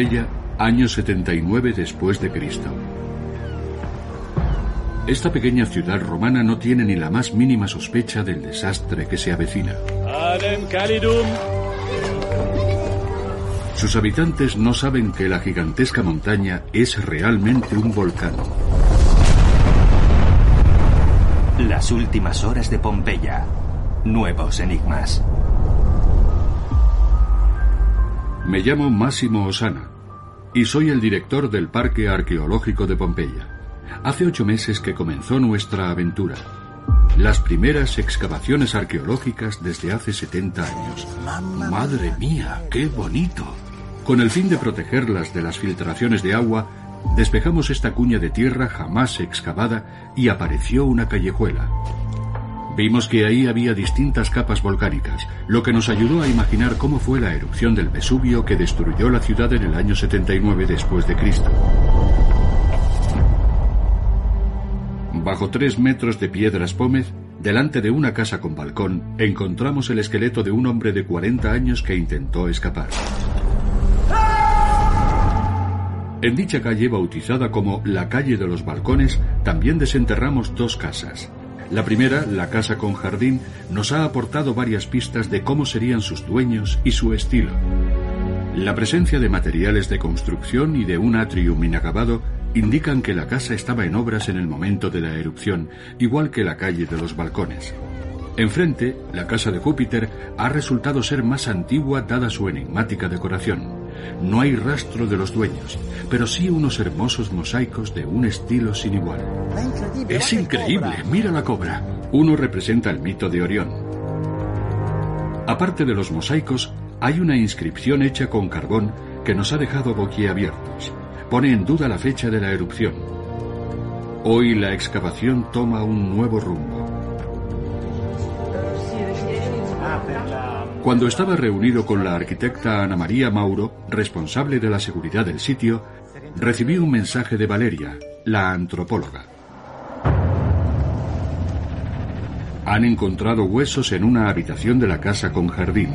Pompeya, año 79 después de Cristo. Esta pequeña ciudad romana no tiene ni la más mínima sospecha del desastre que se avecina. Sus habitantes no saben que la gigantesca montaña es realmente un volcán. Las últimas horas de Pompeya. Nuevos enigmas. Me llamo Máximo Osana y soy el director del Parque Arqueológico de Pompeya. Hace ocho meses que comenzó nuestra aventura. Las primeras excavaciones arqueológicas desde hace 70 años. Madre mía, qué bonito. Con el fin de protegerlas de las filtraciones de agua, despejamos esta cuña de tierra jamás excavada y apareció una callejuela. Vimos que ahí había distintas capas volcánicas, lo que nos ayudó a imaginar cómo fue la erupción del Vesubio que destruyó la ciudad en el año 79 después de Cristo. Bajo tres metros de piedras pómez, delante de una casa con balcón, encontramos el esqueleto de un hombre de 40 años que intentó escapar. En dicha calle, bautizada como la calle de los balcones, también desenterramos dos casas. La primera, la casa con jardín, nos ha aportado varias pistas de cómo serían sus dueños y su estilo. La presencia de materiales de construcción y de un atrium inacabado indican que la casa estaba en obras en el momento de la erupción, igual que la calle de los balcones. Enfrente, la casa de Júpiter ha resultado ser más antigua dada su enigmática decoración. No hay rastro de los dueños, pero sí unos hermosos mosaicos de un estilo sin igual. Es increíble, mira la cobra. Uno representa el mito de Orión. Aparte de los mosaicos, hay una inscripción hecha con carbón que nos ha dejado boquiabiertos. Pone en duda la fecha de la erupción. Hoy la excavación toma un nuevo rumbo. Cuando estaba reunido con la arquitecta Ana María Mauro, responsable de la seguridad del sitio, recibí un mensaje de Valeria, la antropóloga. Han encontrado huesos en una habitación de la casa con jardín.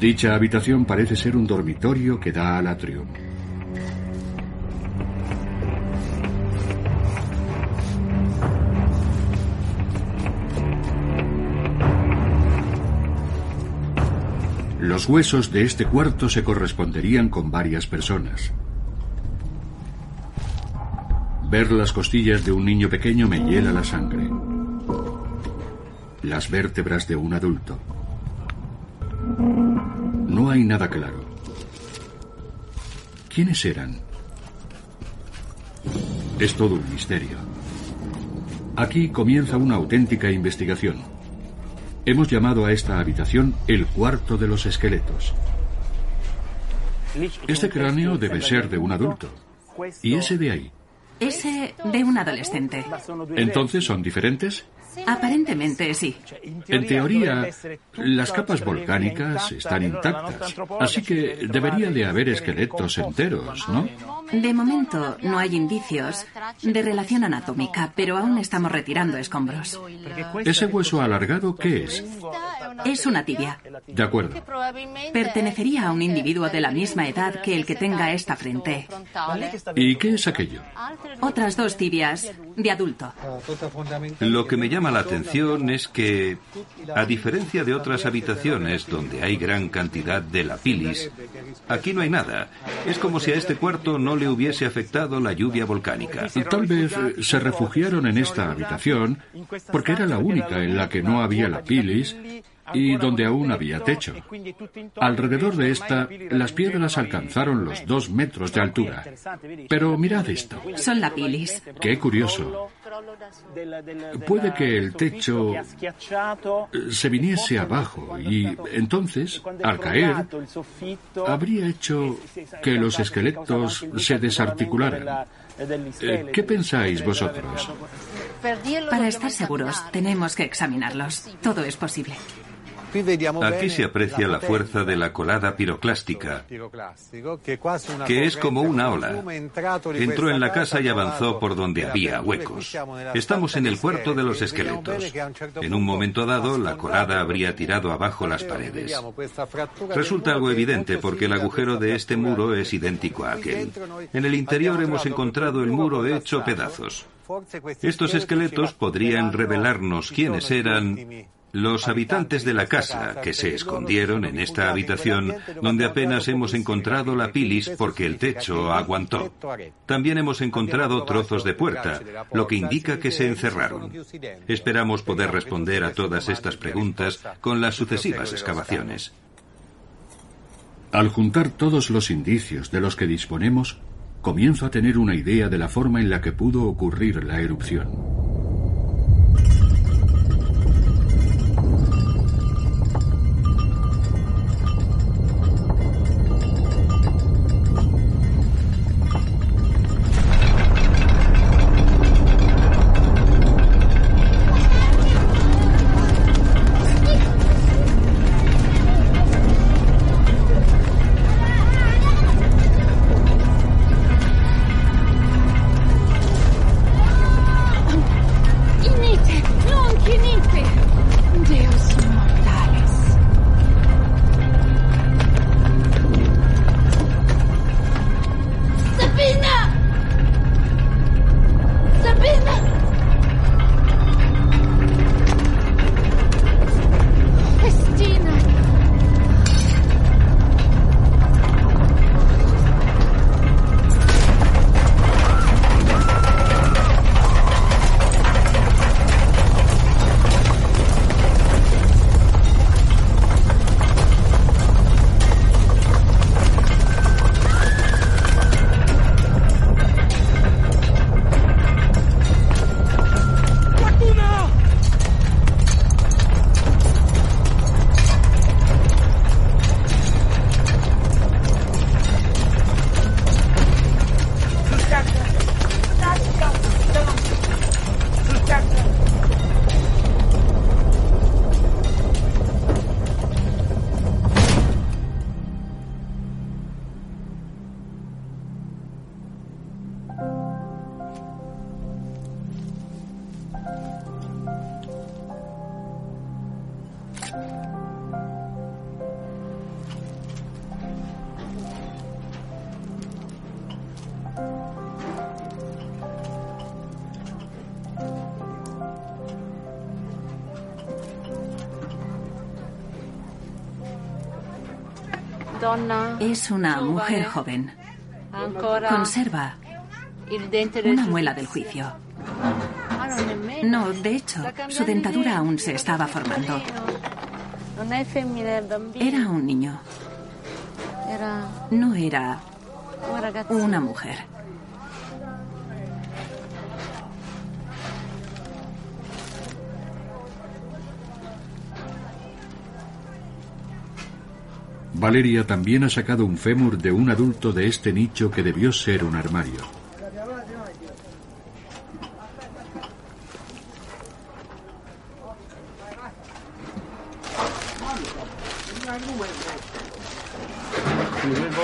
Dicha habitación parece ser un dormitorio que da al atrium. Los huesos de este cuarto se corresponderían con varias personas. Ver las costillas de un niño pequeño me hiela la sangre. Las vértebras de un adulto. No hay nada claro. ¿Quiénes eran? Es todo un misterio. Aquí comienza una auténtica investigación. Hemos llamado a esta habitación el cuarto de los esqueletos. Este cráneo debe ser de un adulto. ¿Y ese de ahí? Ese de un adolescente. ¿Entonces son diferentes? Aparentemente sí. En teoría, las capas volcánicas están intactas, así que debería de haber esqueletos enteros, ¿no? De momento no hay indicios de relación anatómica, pero aún estamos retirando escombros. ¿Ese hueso alargado qué es? Es una tibia. De acuerdo. Pertenecería a un individuo de la misma edad que el que tenga esta frente. ¿Y qué es aquello? Otras dos tibias de adulto. Lo que me llama la atención es que, a diferencia de otras habitaciones donde hay gran cantidad de lapilis, aquí no hay nada. Es como si a este cuarto no le hubiese afectado la lluvia volcánica. Tal vez se refugiaron en esta habitación porque era la única en la que no había lapilis y donde aún había techo. Alrededor de esta, las piedras alcanzaron los dos metros de altura. Pero mirad esto. Son lapilis. Qué curioso. Puede que el techo se viniese abajo y entonces, al caer, habría hecho que los esqueletos se desarticularan. Eh, ¿Qué pensáis vosotros? Para estar seguros, tenemos que examinarlos. Todo es posible. Aquí se aprecia la fuerza de la colada piroclástica, que es como una ola. Entró en la casa y avanzó por donde había huecos. Estamos en el cuarto de los esqueletos. En un momento dado, la colada habría tirado abajo las paredes. Resulta algo evidente porque el agujero de este muro es idéntico a aquel. En el interior hemos encontrado el muro hecho pedazos. Estos esqueletos podrían revelarnos quiénes eran los habitantes de la casa que se escondieron en esta habitación donde apenas hemos encontrado la pilis porque el techo aguantó. También hemos encontrado trozos de puerta, lo que indica que se encerraron. Esperamos poder responder a todas estas preguntas con las sucesivas excavaciones. Al juntar todos los indicios de los que disponemos, comienzo a tener una idea de la forma en la que pudo ocurrir la erupción. Es una mujer joven. Conserva una muela del juicio. No, de hecho, su dentadura aún se estaba formando. Era un niño. No era una mujer. Valeria también ha sacado un fémur de un adulto de este nicho que debió ser un armario.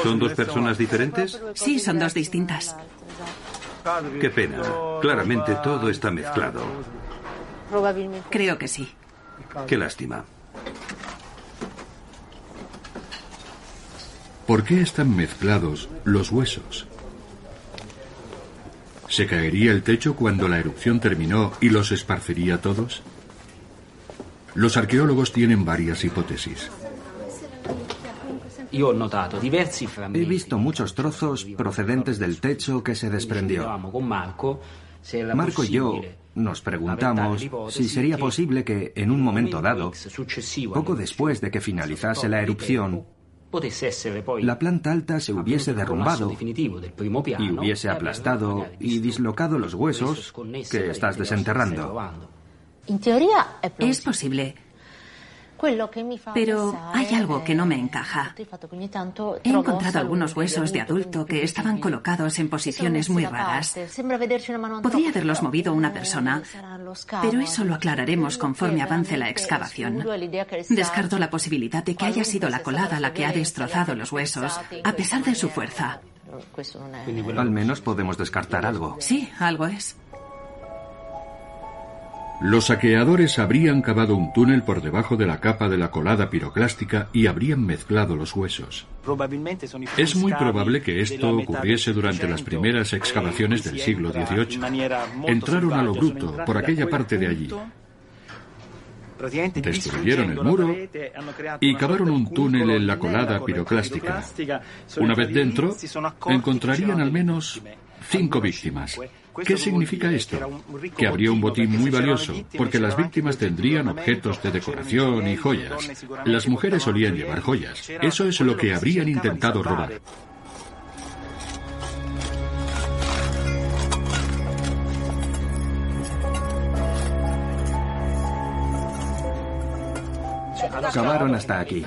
¿Son dos personas diferentes? Sí, son dos distintas. Qué pena. Claramente todo está mezclado. Creo que sí. Qué lástima. ¿Por qué están mezclados los huesos? ¿Se caería el techo cuando la erupción terminó y los esparcería todos? Los arqueólogos tienen varias hipótesis. He visto muchos trozos procedentes del techo que se desprendió. Marco y yo nos preguntamos si sería posible que, en un momento dado, poco después de que finalizase la erupción, la planta alta se hubiese derrumbado y hubiese aplastado y dislocado los huesos que estás desenterrando. Es posible. Pero hay algo que no me encaja. He encontrado algunos huesos de adulto que estaban colocados en posiciones muy raras. Podría haberlos movido una persona, pero eso lo aclararemos conforme avance la excavación. Descarto la posibilidad de que haya sido la colada la que ha destrozado los huesos, a pesar de su fuerza. Al menos podemos descartar algo. Sí, algo es. Los saqueadores habrían cavado un túnel por debajo de la capa de la colada piroclástica y habrían mezclado los huesos. Es muy probable que esto ocurriese durante las primeras excavaciones del siglo XVIII. Entraron a lo bruto por aquella parte de allí. Destruyeron el muro y cavaron un túnel en la colada piroclástica. Una vez dentro, encontrarían al menos cinco víctimas. ¿Qué significa esto? Que habría un botín muy valioso, porque las víctimas tendrían objetos de decoración y joyas. Las mujeres solían llevar joyas. Eso es lo que habrían intentado robar. Cavaron hasta aquí.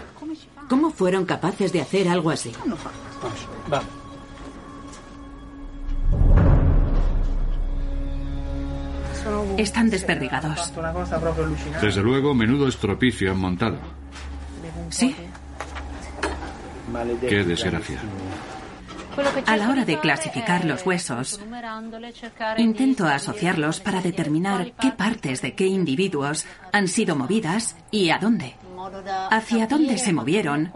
¿Cómo fueron capaces de hacer algo así? Están desperdigados. Desde luego, menudo estropicio han montado. Sí. Qué desgracia. A la hora de clasificar los huesos, intento asociarlos para determinar qué partes de qué individuos han sido movidas y a dónde hacia dónde se movieron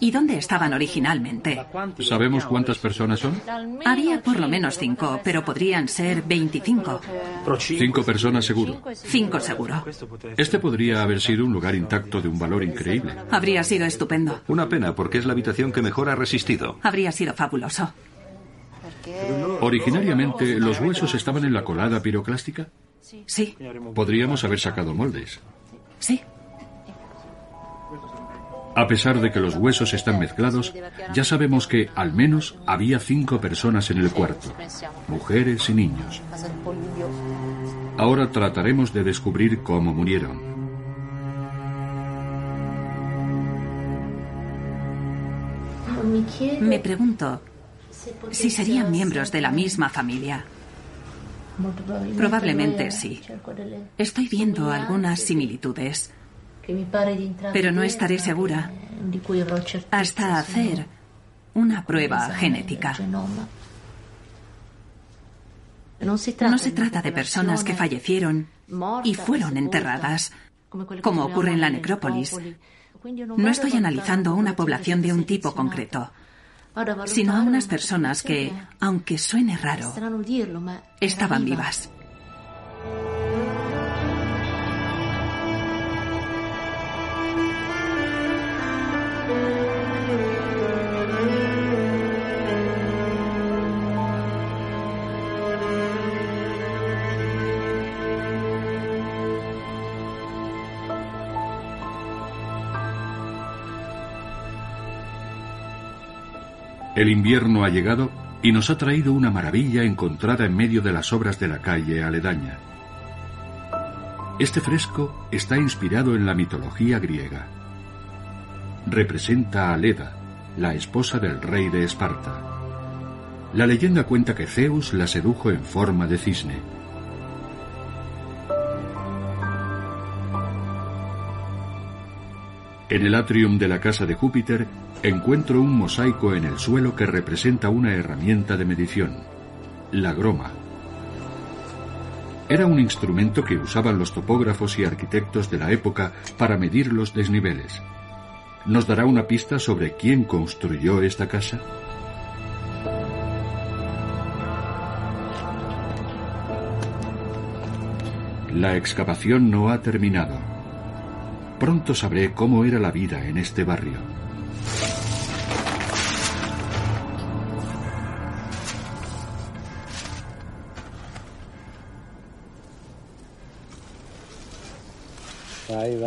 y dónde estaban originalmente. ¿Sabemos cuántas personas son? Había por lo menos cinco, pero podrían ser 25. Cinco personas seguro. Cinco seguro. Este podría haber sido un lugar intacto de un valor increíble. Habría sido estupendo. Una pena, porque es la habitación que mejor ha resistido. Habría sido fabuloso. Originariamente, ¿los huesos estaban en la colada piroclástica? Sí. Podríamos haber sacado moldes. Sí. A pesar de que los huesos están mezclados, ya sabemos que al menos había cinco personas en el cuarto, mujeres y niños. Ahora trataremos de descubrir cómo murieron. Me pregunto si serían miembros de la misma familia. Probablemente sí. Estoy viendo algunas similitudes pero no estaré segura hasta hacer una prueba genética. No se trata de personas que fallecieron y fueron enterradas, como ocurre en la necrópolis. No estoy analizando una población de un tipo concreto, sino a unas personas que, aunque suene raro, estaban vivas. El invierno ha llegado y nos ha traído una maravilla encontrada en medio de las obras de la calle aledaña. Este fresco está inspirado en la mitología griega. Representa a Leda, la esposa del rey de Esparta. La leyenda cuenta que Zeus la sedujo en forma de cisne. En el atrium de la casa de Júpiter encuentro un mosaico en el suelo que representa una herramienta de medición, la groma. Era un instrumento que usaban los topógrafos y arquitectos de la época para medir los desniveles. ¿Nos dará una pista sobre quién construyó esta casa? La excavación no ha terminado. Pronto sabré cómo era la vida en este barrio.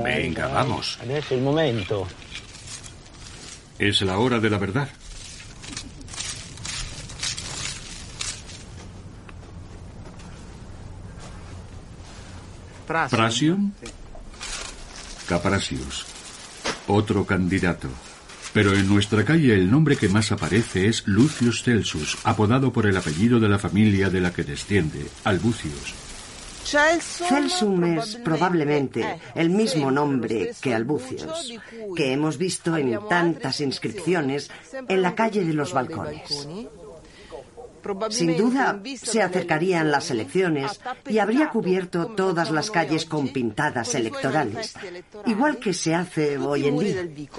Venga, vamos. Es el momento. Es la hora de la verdad. Prasion. Caprasius. Otro candidato. Pero en nuestra calle el nombre que más aparece es Lucius Celsus, apodado por el apellido de la familia de la que desciende, Albucius. Celsum es probablemente el mismo nombre que Albucios, que hemos visto en tantas inscripciones en la calle de los balcones. Sin duda, se acercarían las elecciones y habría cubierto todas las calles con pintadas electorales, igual que se hace hoy en día.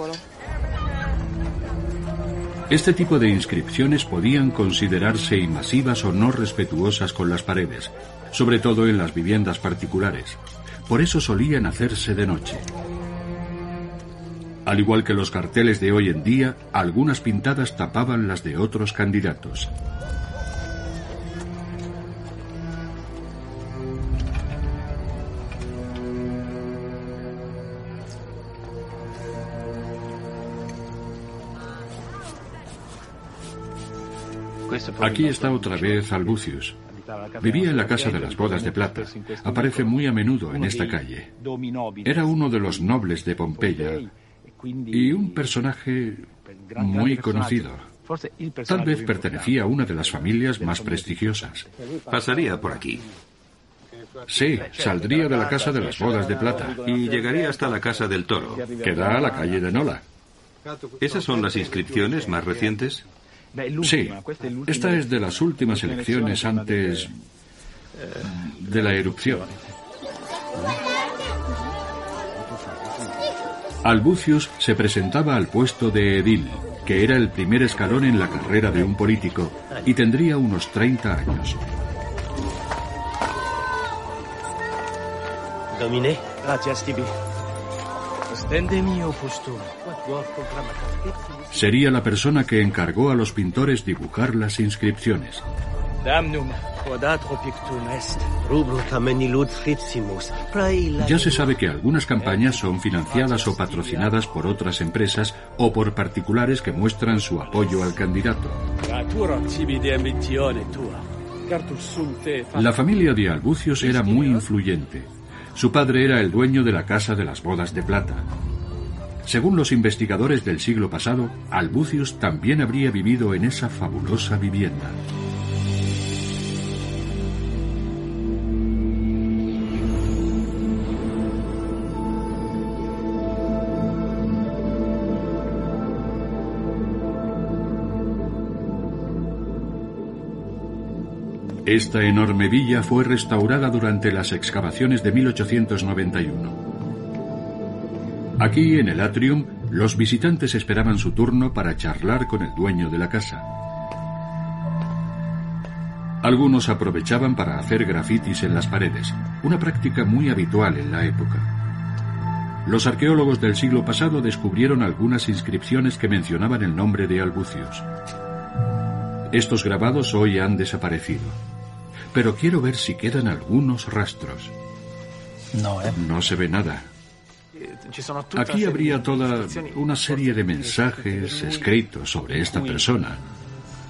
Este tipo de inscripciones podían considerarse invasivas o no respetuosas con las paredes, sobre todo en las viviendas particulares. Por eso solían hacerse de noche. Al igual que los carteles de hoy en día, algunas pintadas tapaban las de otros candidatos. Aquí está otra vez Albucius. Vivía en la casa de las bodas de plata. Aparece muy a menudo en esta calle. Era uno de los nobles de Pompeya y un personaje muy conocido. Tal vez pertenecía a una de las familias más prestigiosas. Pasaría por aquí. Sí, saldría de la casa de las bodas de plata. Y llegaría hasta la casa del toro. Que da a la calle de Nola. ¿Esas son las inscripciones más recientes? Sí, esta es de las últimas elecciones antes de la erupción. Albucius se presentaba al puesto de edil, que era el primer escalón en la carrera de un político, y tendría unos 30 años. Dominé. Gracias, Tibi. Sería la persona que encargó a los pintores dibujar las inscripciones. Ya se sabe que algunas campañas son financiadas o patrocinadas por otras empresas o por particulares que muestran su apoyo al candidato. La familia de Albucios era muy influyente. Su padre era el dueño de la Casa de las Bodas de Plata. Según los investigadores del siglo pasado, Albucius también habría vivido en esa fabulosa vivienda. Esta enorme villa fue restaurada durante las excavaciones de 1891. Aquí, en el atrium, los visitantes esperaban su turno para charlar con el dueño de la casa. Algunos aprovechaban para hacer grafitis en las paredes, una práctica muy habitual en la época. Los arqueólogos del siglo pasado descubrieron algunas inscripciones que mencionaban el nombre de Albucios. Estos grabados hoy han desaparecido, pero quiero ver si quedan algunos rastros. No, ¿eh? No se ve nada. Aquí habría toda una serie de mensajes escritos sobre esta persona,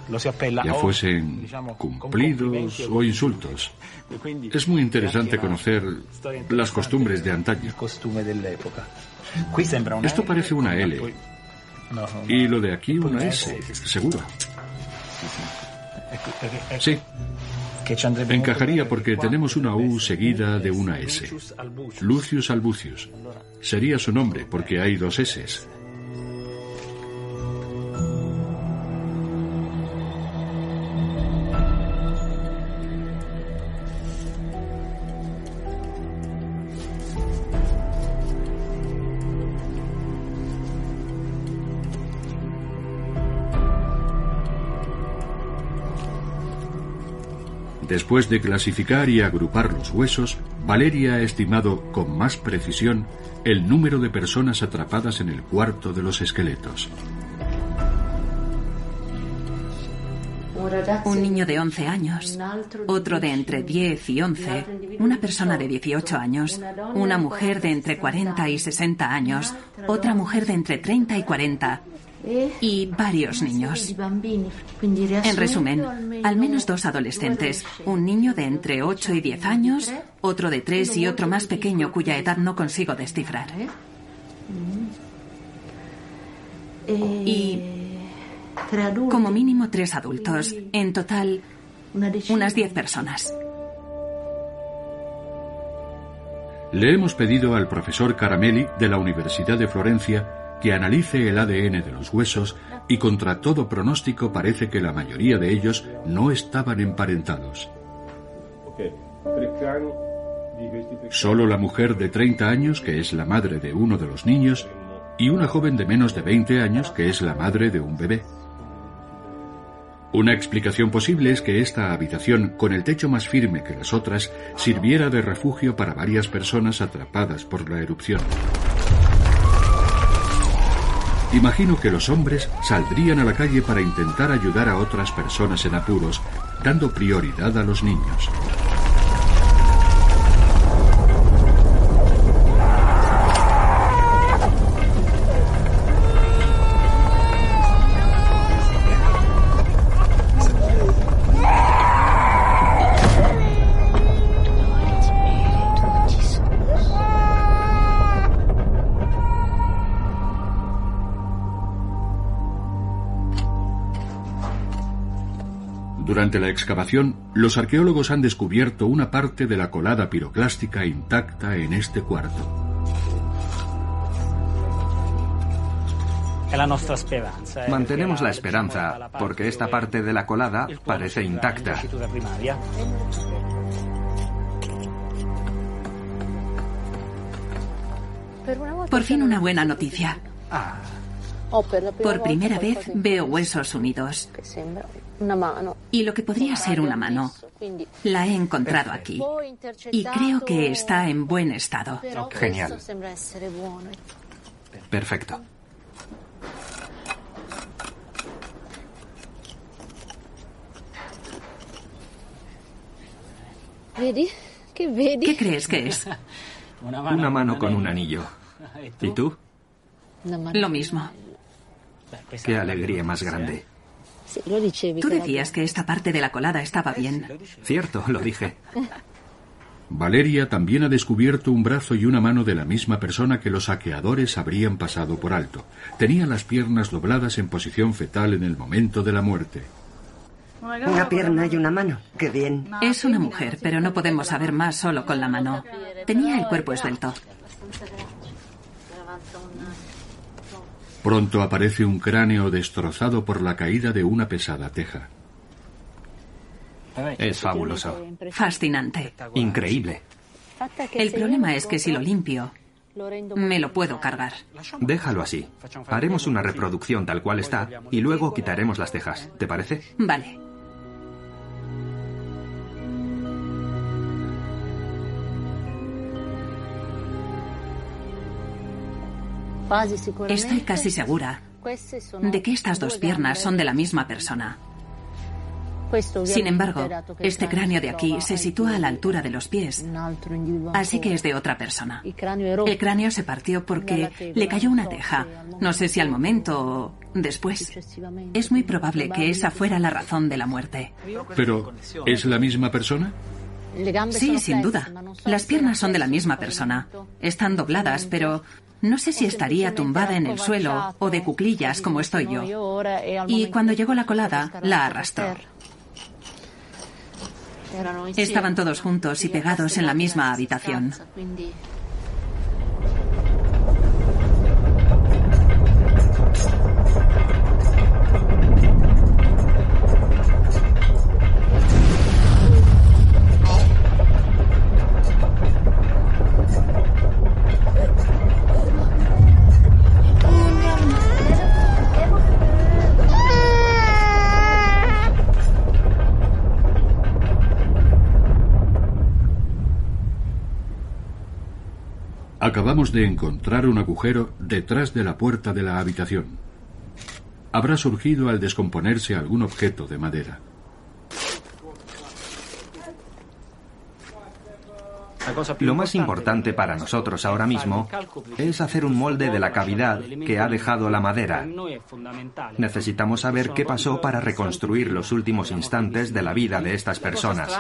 ya fuesen cumplidos o insultos. Es muy interesante conocer las costumbres de antaño. Esto parece una L. Y lo de aquí una S, seguro. Sí. Encajaría porque tenemos una U seguida de una S. Lucius Albucius. Sería su nombre porque hay dos S. Después de clasificar y agrupar los huesos, Valeria ha estimado con más precisión el número de personas atrapadas en el cuarto de los esqueletos. Un niño de 11 años, otro de entre 10 y 11, una persona de 18 años, una mujer de entre 40 y 60 años, otra mujer de entre 30 y 40, y varios niños. En resumen, al menos dos adolescentes, un niño de entre 8 y 10 años, otro de 3 y otro más pequeño cuya edad no consigo descifrar. Y como mínimo tres adultos, en total unas 10 personas. Le hemos pedido al profesor Caramelli de la Universidad de Florencia que analice el ADN de los huesos y contra todo pronóstico parece que la mayoría de ellos no estaban emparentados. Solo la mujer de 30 años, que es la madre de uno de los niños, y una joven de menos de 20 años, que es la madre de un bebé. Una explicación posible es que esta habitación, con el techo más firme que las otras, sirviera de refugio para varias personas atrapadas por la erupción. Imagino que los hombres saldrían a la calle para intentar ayudar a otras personas en apuros, dando prioridad a los niños. Durante la excavación, los arqueólogos han descubierto una parte de la colada piroclástica intacta en este cuarto. Mantenemos la esperanza porque esta parte de la colada parece intacta. Por fin una buena noticia. Por primera vez veo huesos unidos. Y lo que podría ser una mano, la he encontrado aquí. Y creo que está en buen estado. Genial. Perfecto. ¿Qué crees que es? (laughs) Una mano con un anillo. (laughs) ¿Y tú? Lo mismo. Qué alegría más grande. Tú decías que esta parte de la colada estaba bien. Cierto, lo dije. Valeria también ha descubierto un brazo y una mano de la misma persona que los saqueadores habrían pasado por alto. Tenía las piernas dobladas en posición fetal en el momento de la muerte. Una pierna y una mano. Qué bien. Es una mujer, pero no podemos saber más solo con la mano. Tenía el cuerpo esbelto. Pronto aparece un cráneo destrozado por la caída de una pesada teja. Es fabuloso. Fascinante. Increíble. El problema es que si lo limpio, me lo puedo cargar. Déjalo así. Haremos una reproducción tal cual está y luego quitaremos las tejas. ¿Te parece? Vale. Estoy casi segura de que estas dos piernas son de la misma persona. Sin embargo, este cráneo de aquí se sitúa a la altura de los pies, así que es de otra persona. El cráneo se partió porque le cayó una teja, no sé si al momento o después. Es muy probable que esa fuera la razón de la muerte. Pero, ¿es la misma persona? Sí, sin duda. Las piernas son de la misma persona. Están dobladas, pero no sé si estaría tumbada en el suelo o de cuclillas como estoy yo. Y cuando llegó la colada, la arrastró. Estaban todos juntos y pegados en la misma habitación. Acabamos de encontrar un agujero detrás de la puerta de la habitación. Habrá surgido al descomponerse algún objeto de madera. Lo más importante para nosotros ahora mismo es hacer un molde de la cavidad que ha dejado la madera. Necesitamos saber qué pasó para reconstruir los últimos instantes de la vida de estas personas.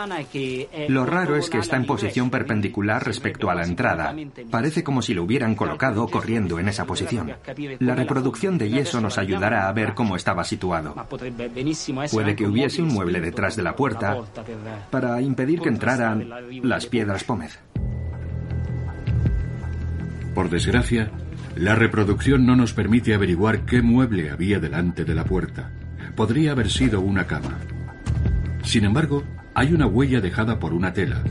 Lo raro es que está en posición perpendicular respecto a la entrada. Parece como si lo hubieran colocado corriendo en esa posición. La reproducción de yeso nos ayudará a ver cómo estaba situado. Puede que hubiese un mueble detrás de la puerta para impedir que entraran las piedras pómez. Por desgracia, la reproducción no nos permite averiguar qué mueble había delante de la puerta. Podría haber sido una cama. Sin embargo, hay una huella dejada por una tela.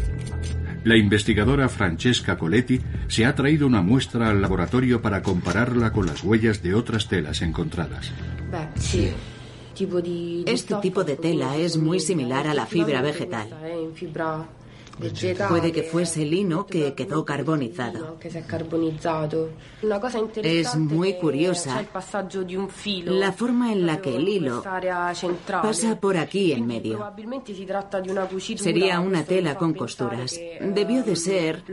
La investigadora Francesca Coletti se ha traído una muestra al laboratorio para compararla con las huellas de otras telas encontradas. Este tipo de tela es muy similar a la fibra vegetal. Puede que fuese lino que quedó carbonizado. Es muy curiosa la forma en la que el hilo pasa por aquí en medio. Sería una tela con costuras. Debió de ser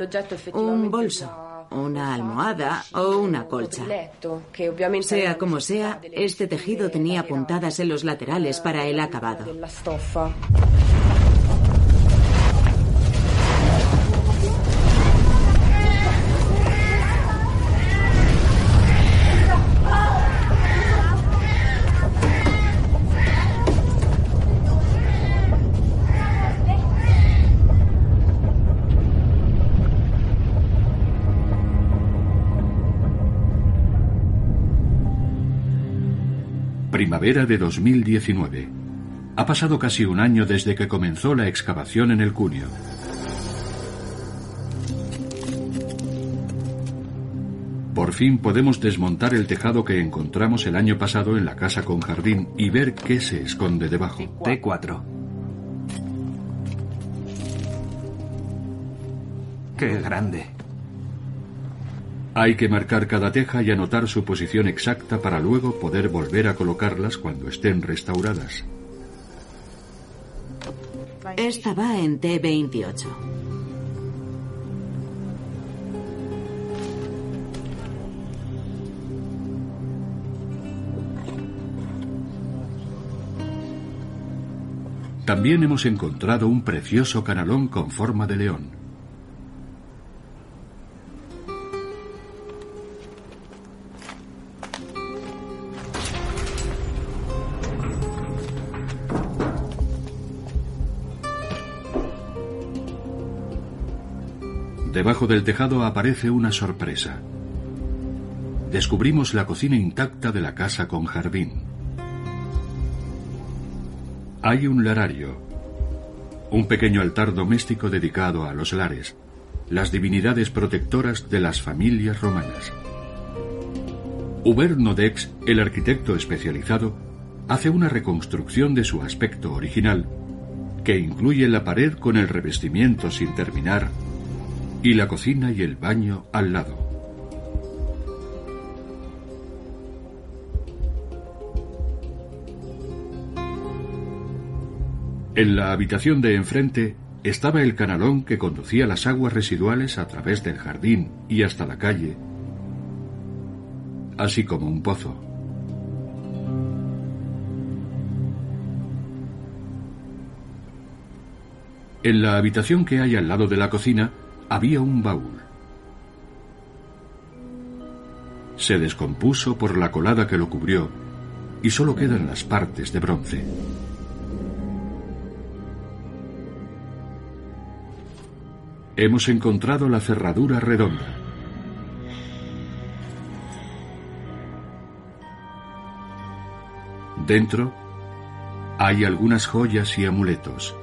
un bolso una almohada o una colcha. Sea como sea, este tejido tenía puntadas en los laterales para el acabado. Primavera de 2019. Ha pasado casi un año desde que comenzó la excavación en el Cunio. Por fin podemos desmontar el tejado que encontramos el año pasado en la casa con jardín y ver qué se esconde debajo. T4. Qué grande. Hay que marcar cada teja y anotar su posición exacta para luego poder volver a colocarlas cuando estén restauradas. Esta va en T28. También hemos encontrado un precioso canalón con forma de león. Debajo del tejado aparece una sorpresa. Descubrimos la cocina intacta de la casa con jardín. Hay un larario, un pequeño altar doméstico dedicado a los lares, las divinidades protectoras de las familias romanas. Hubert Nodex, el arquitecto especializado, hace una reconstrucción de su aspecto original, que incluye la pared con el revestimiento sin terminar y la cocina y el baño al lado. En la habitación de enfrente estaba el canalón que conducía las aguas residuales a través del jardín y hasta la calle, así como un pozo. En la habitación que hay al lado de la cocina había un baúl. Se descompuso por la colada que lo cubrió y solo quedan las partes de bronce. Hemos encontrado la cerradura redonda. Dentro hay algunas joyas y amuletos.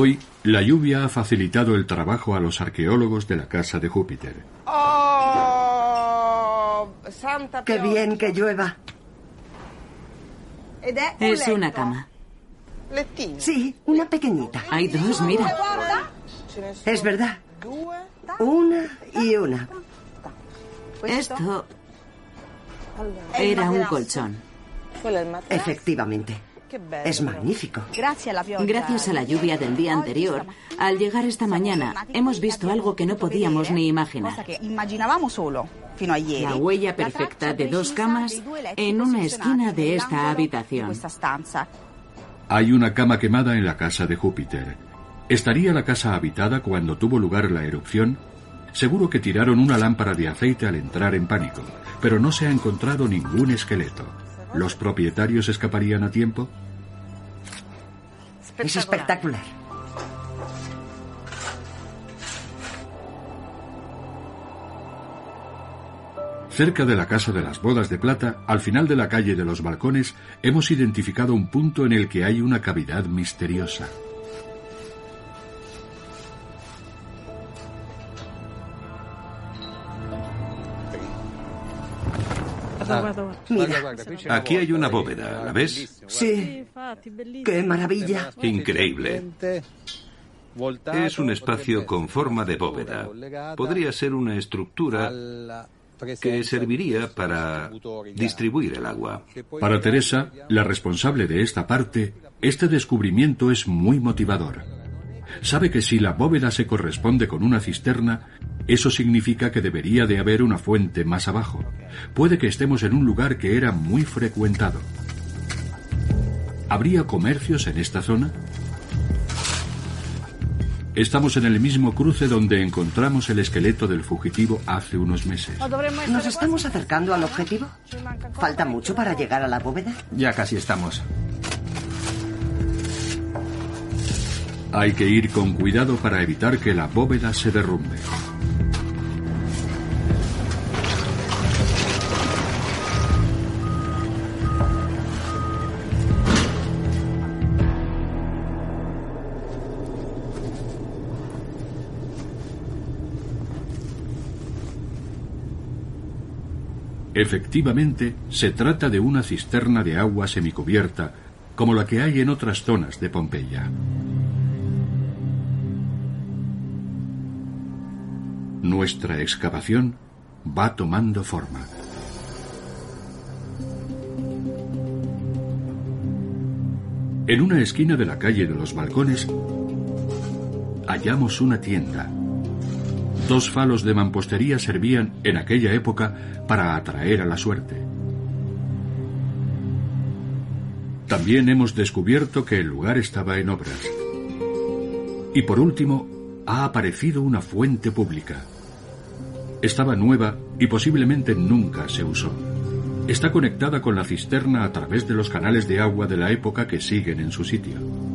Hoy, la lluvia ha facilitado el trabajo a los arqueólogos de la casa de Júpiter. Oh, ¡Qué bien que llueva! Es una cama. Sí, una pequeñita. Hay dos, mira. Es verdad. Una y una. Esto era un colchón. Efectivamente. Es magnífico. Gracias a la lluvia del día anterior, al llegar esta mañana, hemos visto algo que no podíamos ni imaginar. La huella perfecta de dos camas en una esquina de esta habitación. Hay una cama quemada en la casa de Júpiter. ¿Estaría la casa habitada cuando tuvo lugar la erupción? Seguro que tiraron una lámpara de aceite al entrar en pánico, pero no se ha encontrado ningún esqueleto. ¿Los propietarios escaparían a tiempo? Es espectacular. Cerca de la Casa de las Bodas de Plata, al final de la calle de los balcones, hemos identificado un punto en el que hay una cavidad misteriosa. Mira, aquí hay una bóveda, ¿la ves? Sí. ¡Qué maravilla! Increíble. Es un espacio con forma de bóveda. Podría ser una estructura que serviría para distribuir el agua. Para Teresa, la responsable de esta parte, este descubrimiento es muy motivador. Sabe que si la bóveda se corresponde con una cisterna, eso significa que debería de haber una fuente más abajo. Puede que estemos en un lugar que era muy frecuentado. ¿Habría comercios en esta zona? Estamos en el mismo cruce donde encontramos el esqueleto del fugitivo hace unos meses. ¿Nos estamos acercando al objetivo? ¿Falta mucho para llegar a la bóveda? Ya casi estamos. Hay que ir con cuidado para evitar que la bóveda se derrumbe. Efectivamente, se trata de una cisterna de agua semicubierta, como la que hay en otras zonas de Pompeya. Nuestra excavación va tomando forma. En una esquina de la calle de los balcones hallamos una tienda. Dos falos de mampostería servían en aquella época para atraer a la suerte. También hemos descubierto que el lugar estaba en obras. Y por último, ha aparecido una fuente pública. Estaba nueva y posiblemente nunca se usó. está conectada con la cisterna a través de los canales de agua de la época que siguen en su sitio.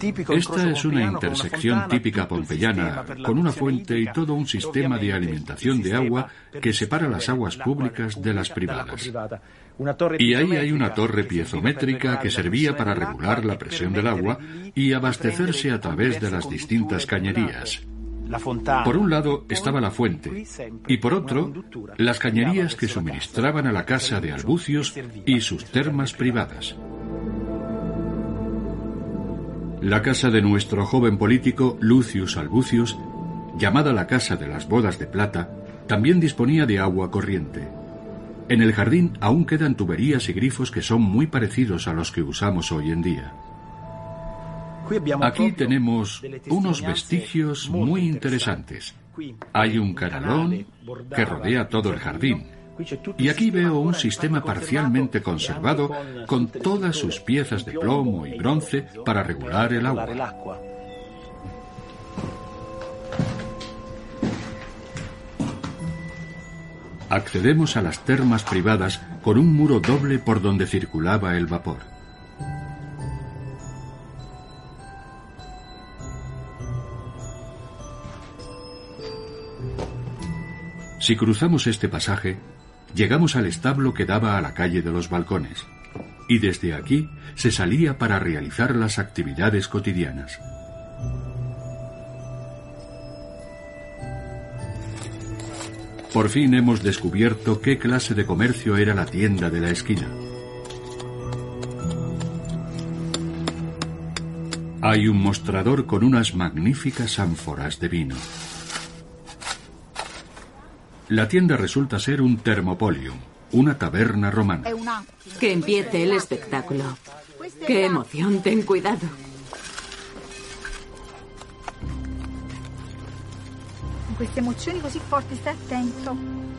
Esta es una intersección típica pompeyana, con una fuente y todo un sistema de alimentación de agua que separa las aguas públicas de las privadas. Y ahí hay una torre piezométrica que servía para regular la presión del agua y abastecerse a través de las distintas cañerías. Por un lado estaba la fuente y por otro las cañerías que suministraban a la casa de Albucios y sus termas privadas. La casa de nuestro joven político Lucius Albucius, llamada la Casa de las Bodas de Plata, también disponía de agua corriente. En el jardín aún quedan tuberías y grifos que son muy parecidos a los que usamos hoy en día. Aquí tenemos unos vestigios muy interesantes. Hay un canalón que rodea todo el jardín y aquí veo un sistema parcialmente conservado con todas sus piezas de plomo y bronce para regular el agua. Accedemos a las termas privadas con un muro doble por donde circulaba el vapor. Si cruzamos este pasaje, Llegamos al establo que daba a la calle de los balcones, y desde aquí se salía para realizar las actividades cotidianas. Por fin hemos descubierto qué clase de comercio era la tienda de la esquina. Hay un mostrador con unas magníficas ánforas de vino. La tienda resulta ser un termopolium, una taberna romana. Que empiece el espectáculo. ¡Qué emoción! Ten cuidado. Con queste emozioni così forti, stai attento.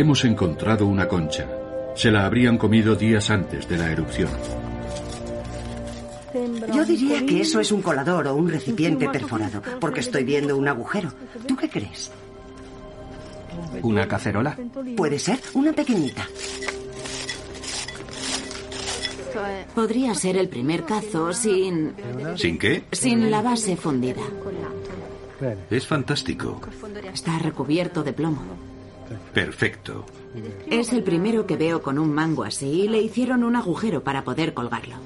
Hemos encontrado una concha. Se la habrían comido días antes de la erupción. Yo diría que eso es un colador o un recipiente perforado, porque estoy viendo un agujero. ¿Tú qué crees? ¿Una cacerola? Puede ser, una pequeñita. Podría ser el primer cazo sin... ¿Sin qué? Sin la base fundida. Es fantástico. Está recubierto de plomo. Perfecto. Es el primero que veo con un mango así y le hicieron un agujero para poder colgarlo.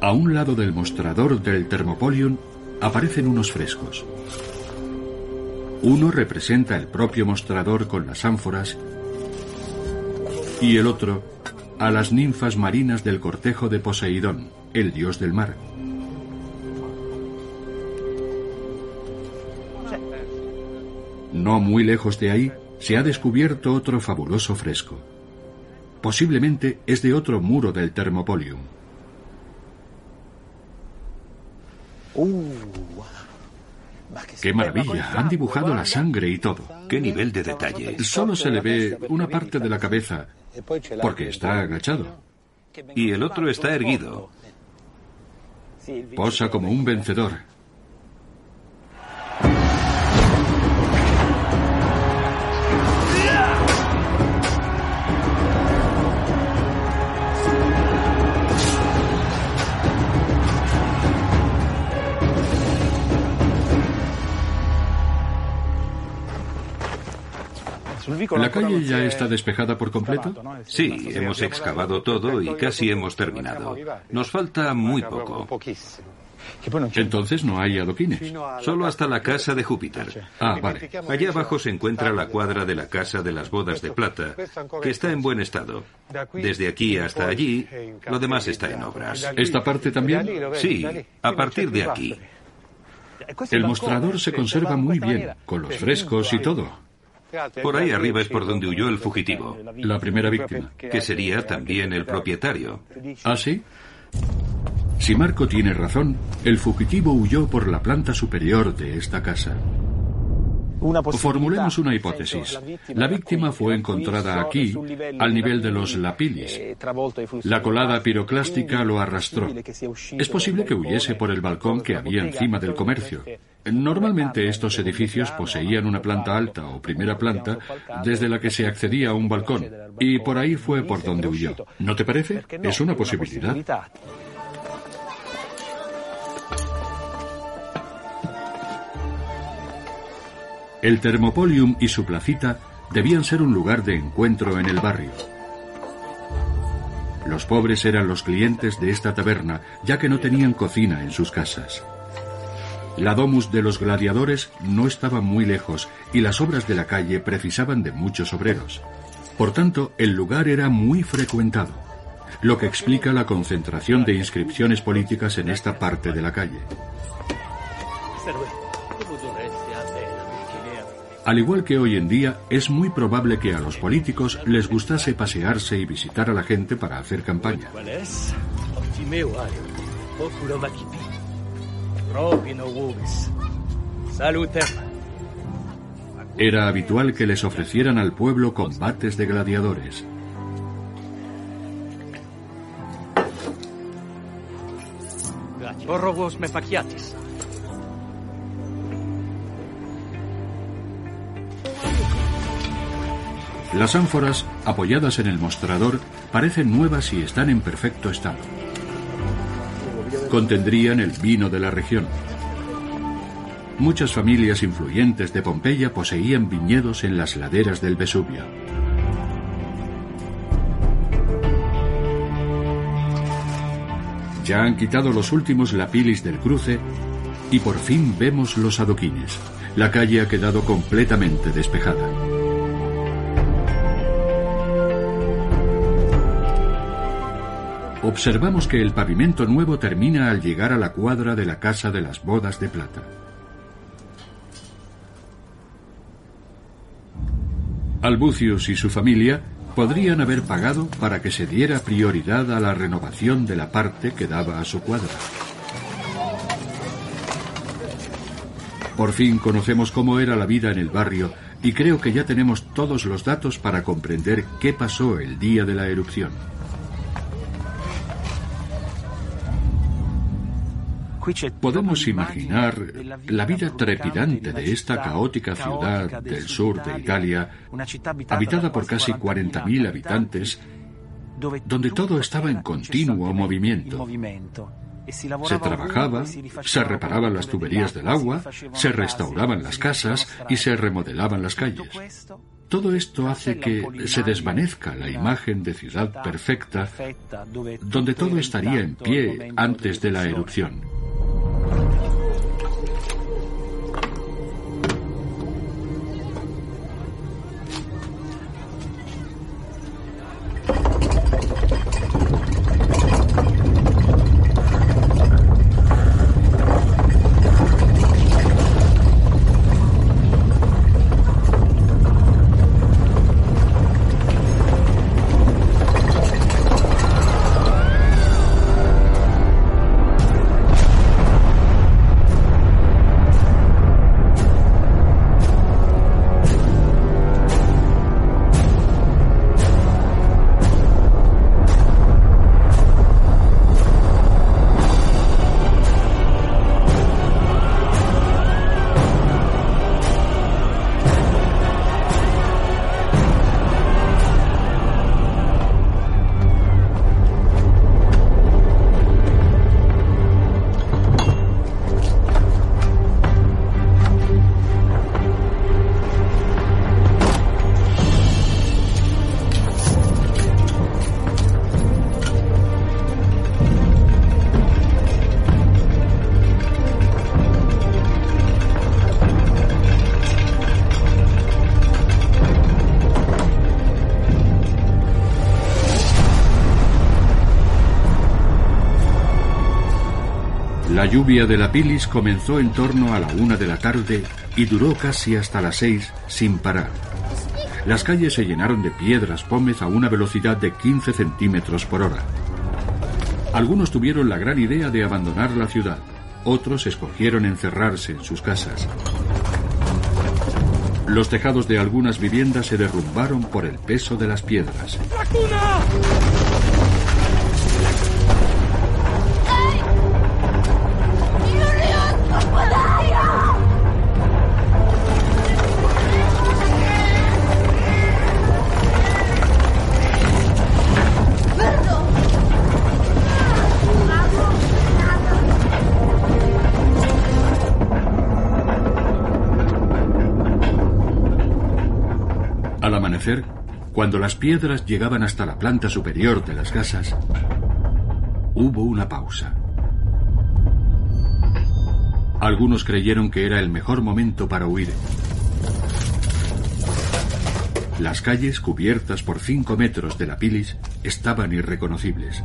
A un lado del mostrador del Thermopolium aparecen unos frescos. Uno representa el propio mostrador con las ánforas y el otro a las ninfas marinas del cortejo de Poseidón, el dios del mar. No muy lejos de ahí se ha descubierto otro fabuloso fresco. Posiblemente es de otro muro del Thermopolium. ¡Qué maravilla! Han dibujado la sangre y todo. ¡Qué nivel de detalle! Solo se le ve una parte de la cabeza, porque está agachado. Y el otro está erguido. Posa como un vencedor. ¿La calle ya está despejada por completo? Sí, hemos excavado todo y casi hemos terminado. Nos falta muy poco. Entonces no hay adoquines. Solo hasta la casa de Júpiter. Ah, vale. Allá abajo se encuentra la cuadra de la casa de las bodas de plata, que está en buen estado. Desde aquí hasta allí, lo demás está en obras. ¿Esta parte también? Sí, a partir de aquí. El mostrador se conserva muy bien, con los frescos y todo. Por ahí arriba es por donde huyó el fugitivo. La primera víctima. Que sería también el propietario. ¿Ah, sí? Si Marco tiene razón, el fugitivo huyó por la planta superior de esta casa. Formulemos una hipótesis. La víctima fue encontrada aquí, al nivel de los lapilis. La colada piroclástica lo arrastró. Es posible que huyese por el balcón que había encima del comercio. Normalmente estos edificios poseían una planta alta o primera planta desde la que se accedía a un balcón, y por ahí fue por donde huyó. ¿No te parece? Es una posibilidad. El Thermopolium y su placita debían ser un lugar de encuentro en el barrio. Los pobres eran los clientes de esta taberna, ya que no tenían cocina en sus casas. La domus de los gladiadores no estaba muy lejos y las obras de la calle precisaban de muchos obreros. Por tanto, el lugar era muy frecuentado, lo que explica la concentración de inscripciones políticas en esta parte de la calle. Al igual que hoy en día, es muy probable que a los políticos les gustase pasearse y visitar a la gente para hacer campaña. Era habitual que les ofrecieran al pueblo combates de gladiadores. me Las ánforas, apoyadas en el mostrador, parecen nuevas y están en perfecto estado. Contendrían el vino de la región. Muchas familias influyentes de Pompeya poseían viñedos en las laderas del Vesubio. Ya han quitado los últimos lapilis del cruce y por fin vemos los adoquines. La calle ha quedado completamente despejada. Observamos que el pavimento nuevo termina al llegar a la cuadra de la Casa de las Bodas de Plata. Albucius y su familia podrían haber pagado para que se diera prioridad a la renovación de la parte que daba a su cuadra. Por fin conocemos cómo era la vida en el barrio y creo que ya tenemos todos los datos para comprender qué pasó el día de la erupción. Podemos imaginar la vida trepidante de esta caótica ciudad del sur de Italia, habitada por casi 40.000 habitantes, donde todo estaba en continuo movimiento. Se trabajaba, se reparaban las tuberías del agua, se restauraban las casas y se remodelaban las calles. Todo esto hace que se desvanezca la imagen de ciudad perfecta, donde todo estaría en pie antes de la erupción. Lluvia de la Pilis comenzó en torno a la una de la tarde y duró casi hasta las seis sin parar. Las calles se llenaron de piedras pómez a una velocidad de 15 centímetros por hora. Algunos tuvieron la gran idea de abandonar la ciudad, otros escogieron encerrarse en sus casas. Los tejados de algunas viviendas se derrumbaron por el peso de las piedras. Cuando las piedras llegaban hasta la planta superior de las casas, hubo una pausa. Algunos creyeron que era el mejor momento para huir. Las calles cubiertas por cinco metros de la pilis estaban irreconocibles.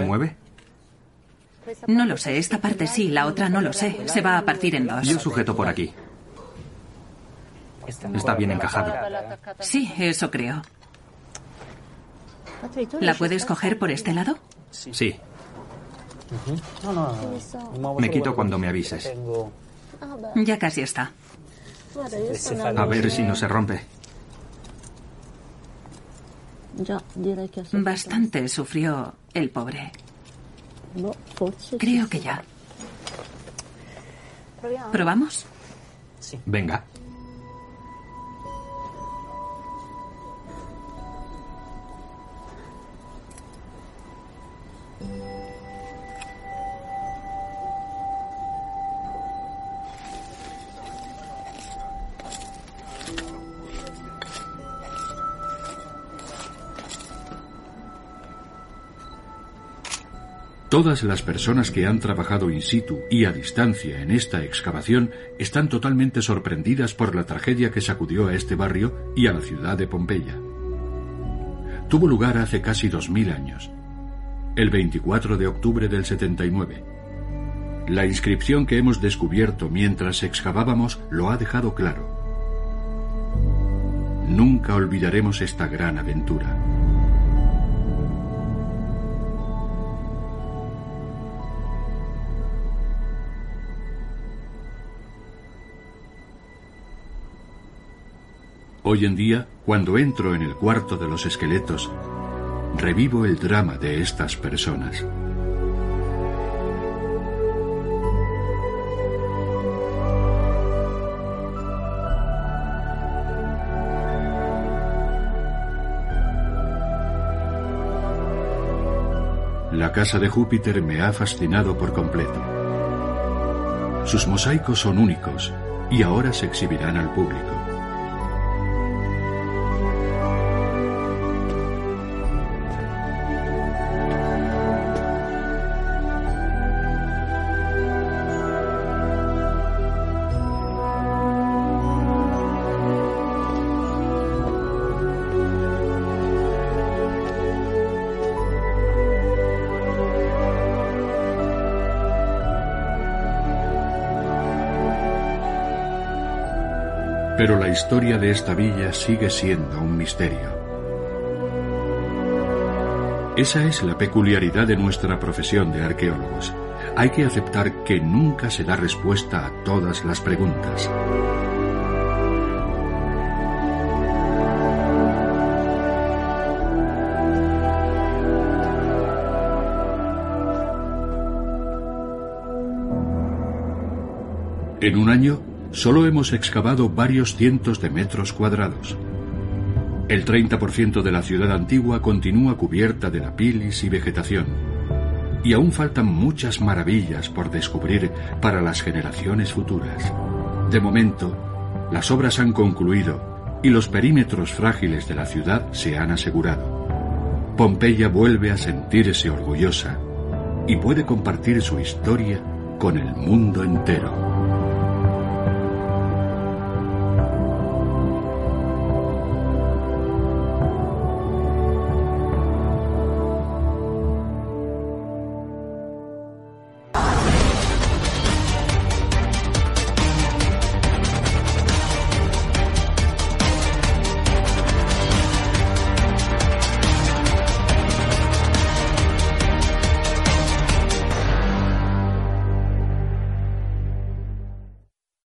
¿Se mueve? No lo sé, esta parte sí, la otra no lo sé. Se va a partir en dos. Yo sujeto por aquí. Está bien encajado. Sí, eso creo. ¿La puedes coger por este lado? Sí. Me quito cuando me avises. Ya casi está. A ver si no se rompe. Bastante sufrió el pobre. Creo que ya. ¿Probamos? Venga. Todas las personas que han trabajado in situ y a distancia en esta excavación están totalmente sorprendidas por la tragedia que sacudió a este barrio y a la ciudad de Pompeya. Tuvo lugar hace casi 2000 años, el 24 de octubre del 79. La inscripción que hemos descubierto mientras excavábamos lo ha dejado claro. Nunca olvidaremos esta gran aventura. Hoy en día, cuando entro en el cuarto de los esqueletos, revivo el drama de estas personas. La casa de Júpiter me ha fascinado por completo. Sus mosaicos son únicos y ahora se exhibirán al público. Pero la historia de esta villa sigue siendo un misterio. Esa es la peculiaridad de nuestra profesión de arqueólogos. Hay que aceptar que nunca se da respuesta a todas las preguntas. En un año, solo hemos excavado varios cientos de metros cuadrados. El 30% de la ciudad antigua continúa cubierta de lapilis y vegetación. Y aún faltan muchas maravillas por descubrir para las generaciones futuras. De momento, las obras han concluido y los perímetros frágiles de la ciudad se han asegurado. Pompeya vuelve a sentirse orgullosa y puede compartir su historia con el mundo entero.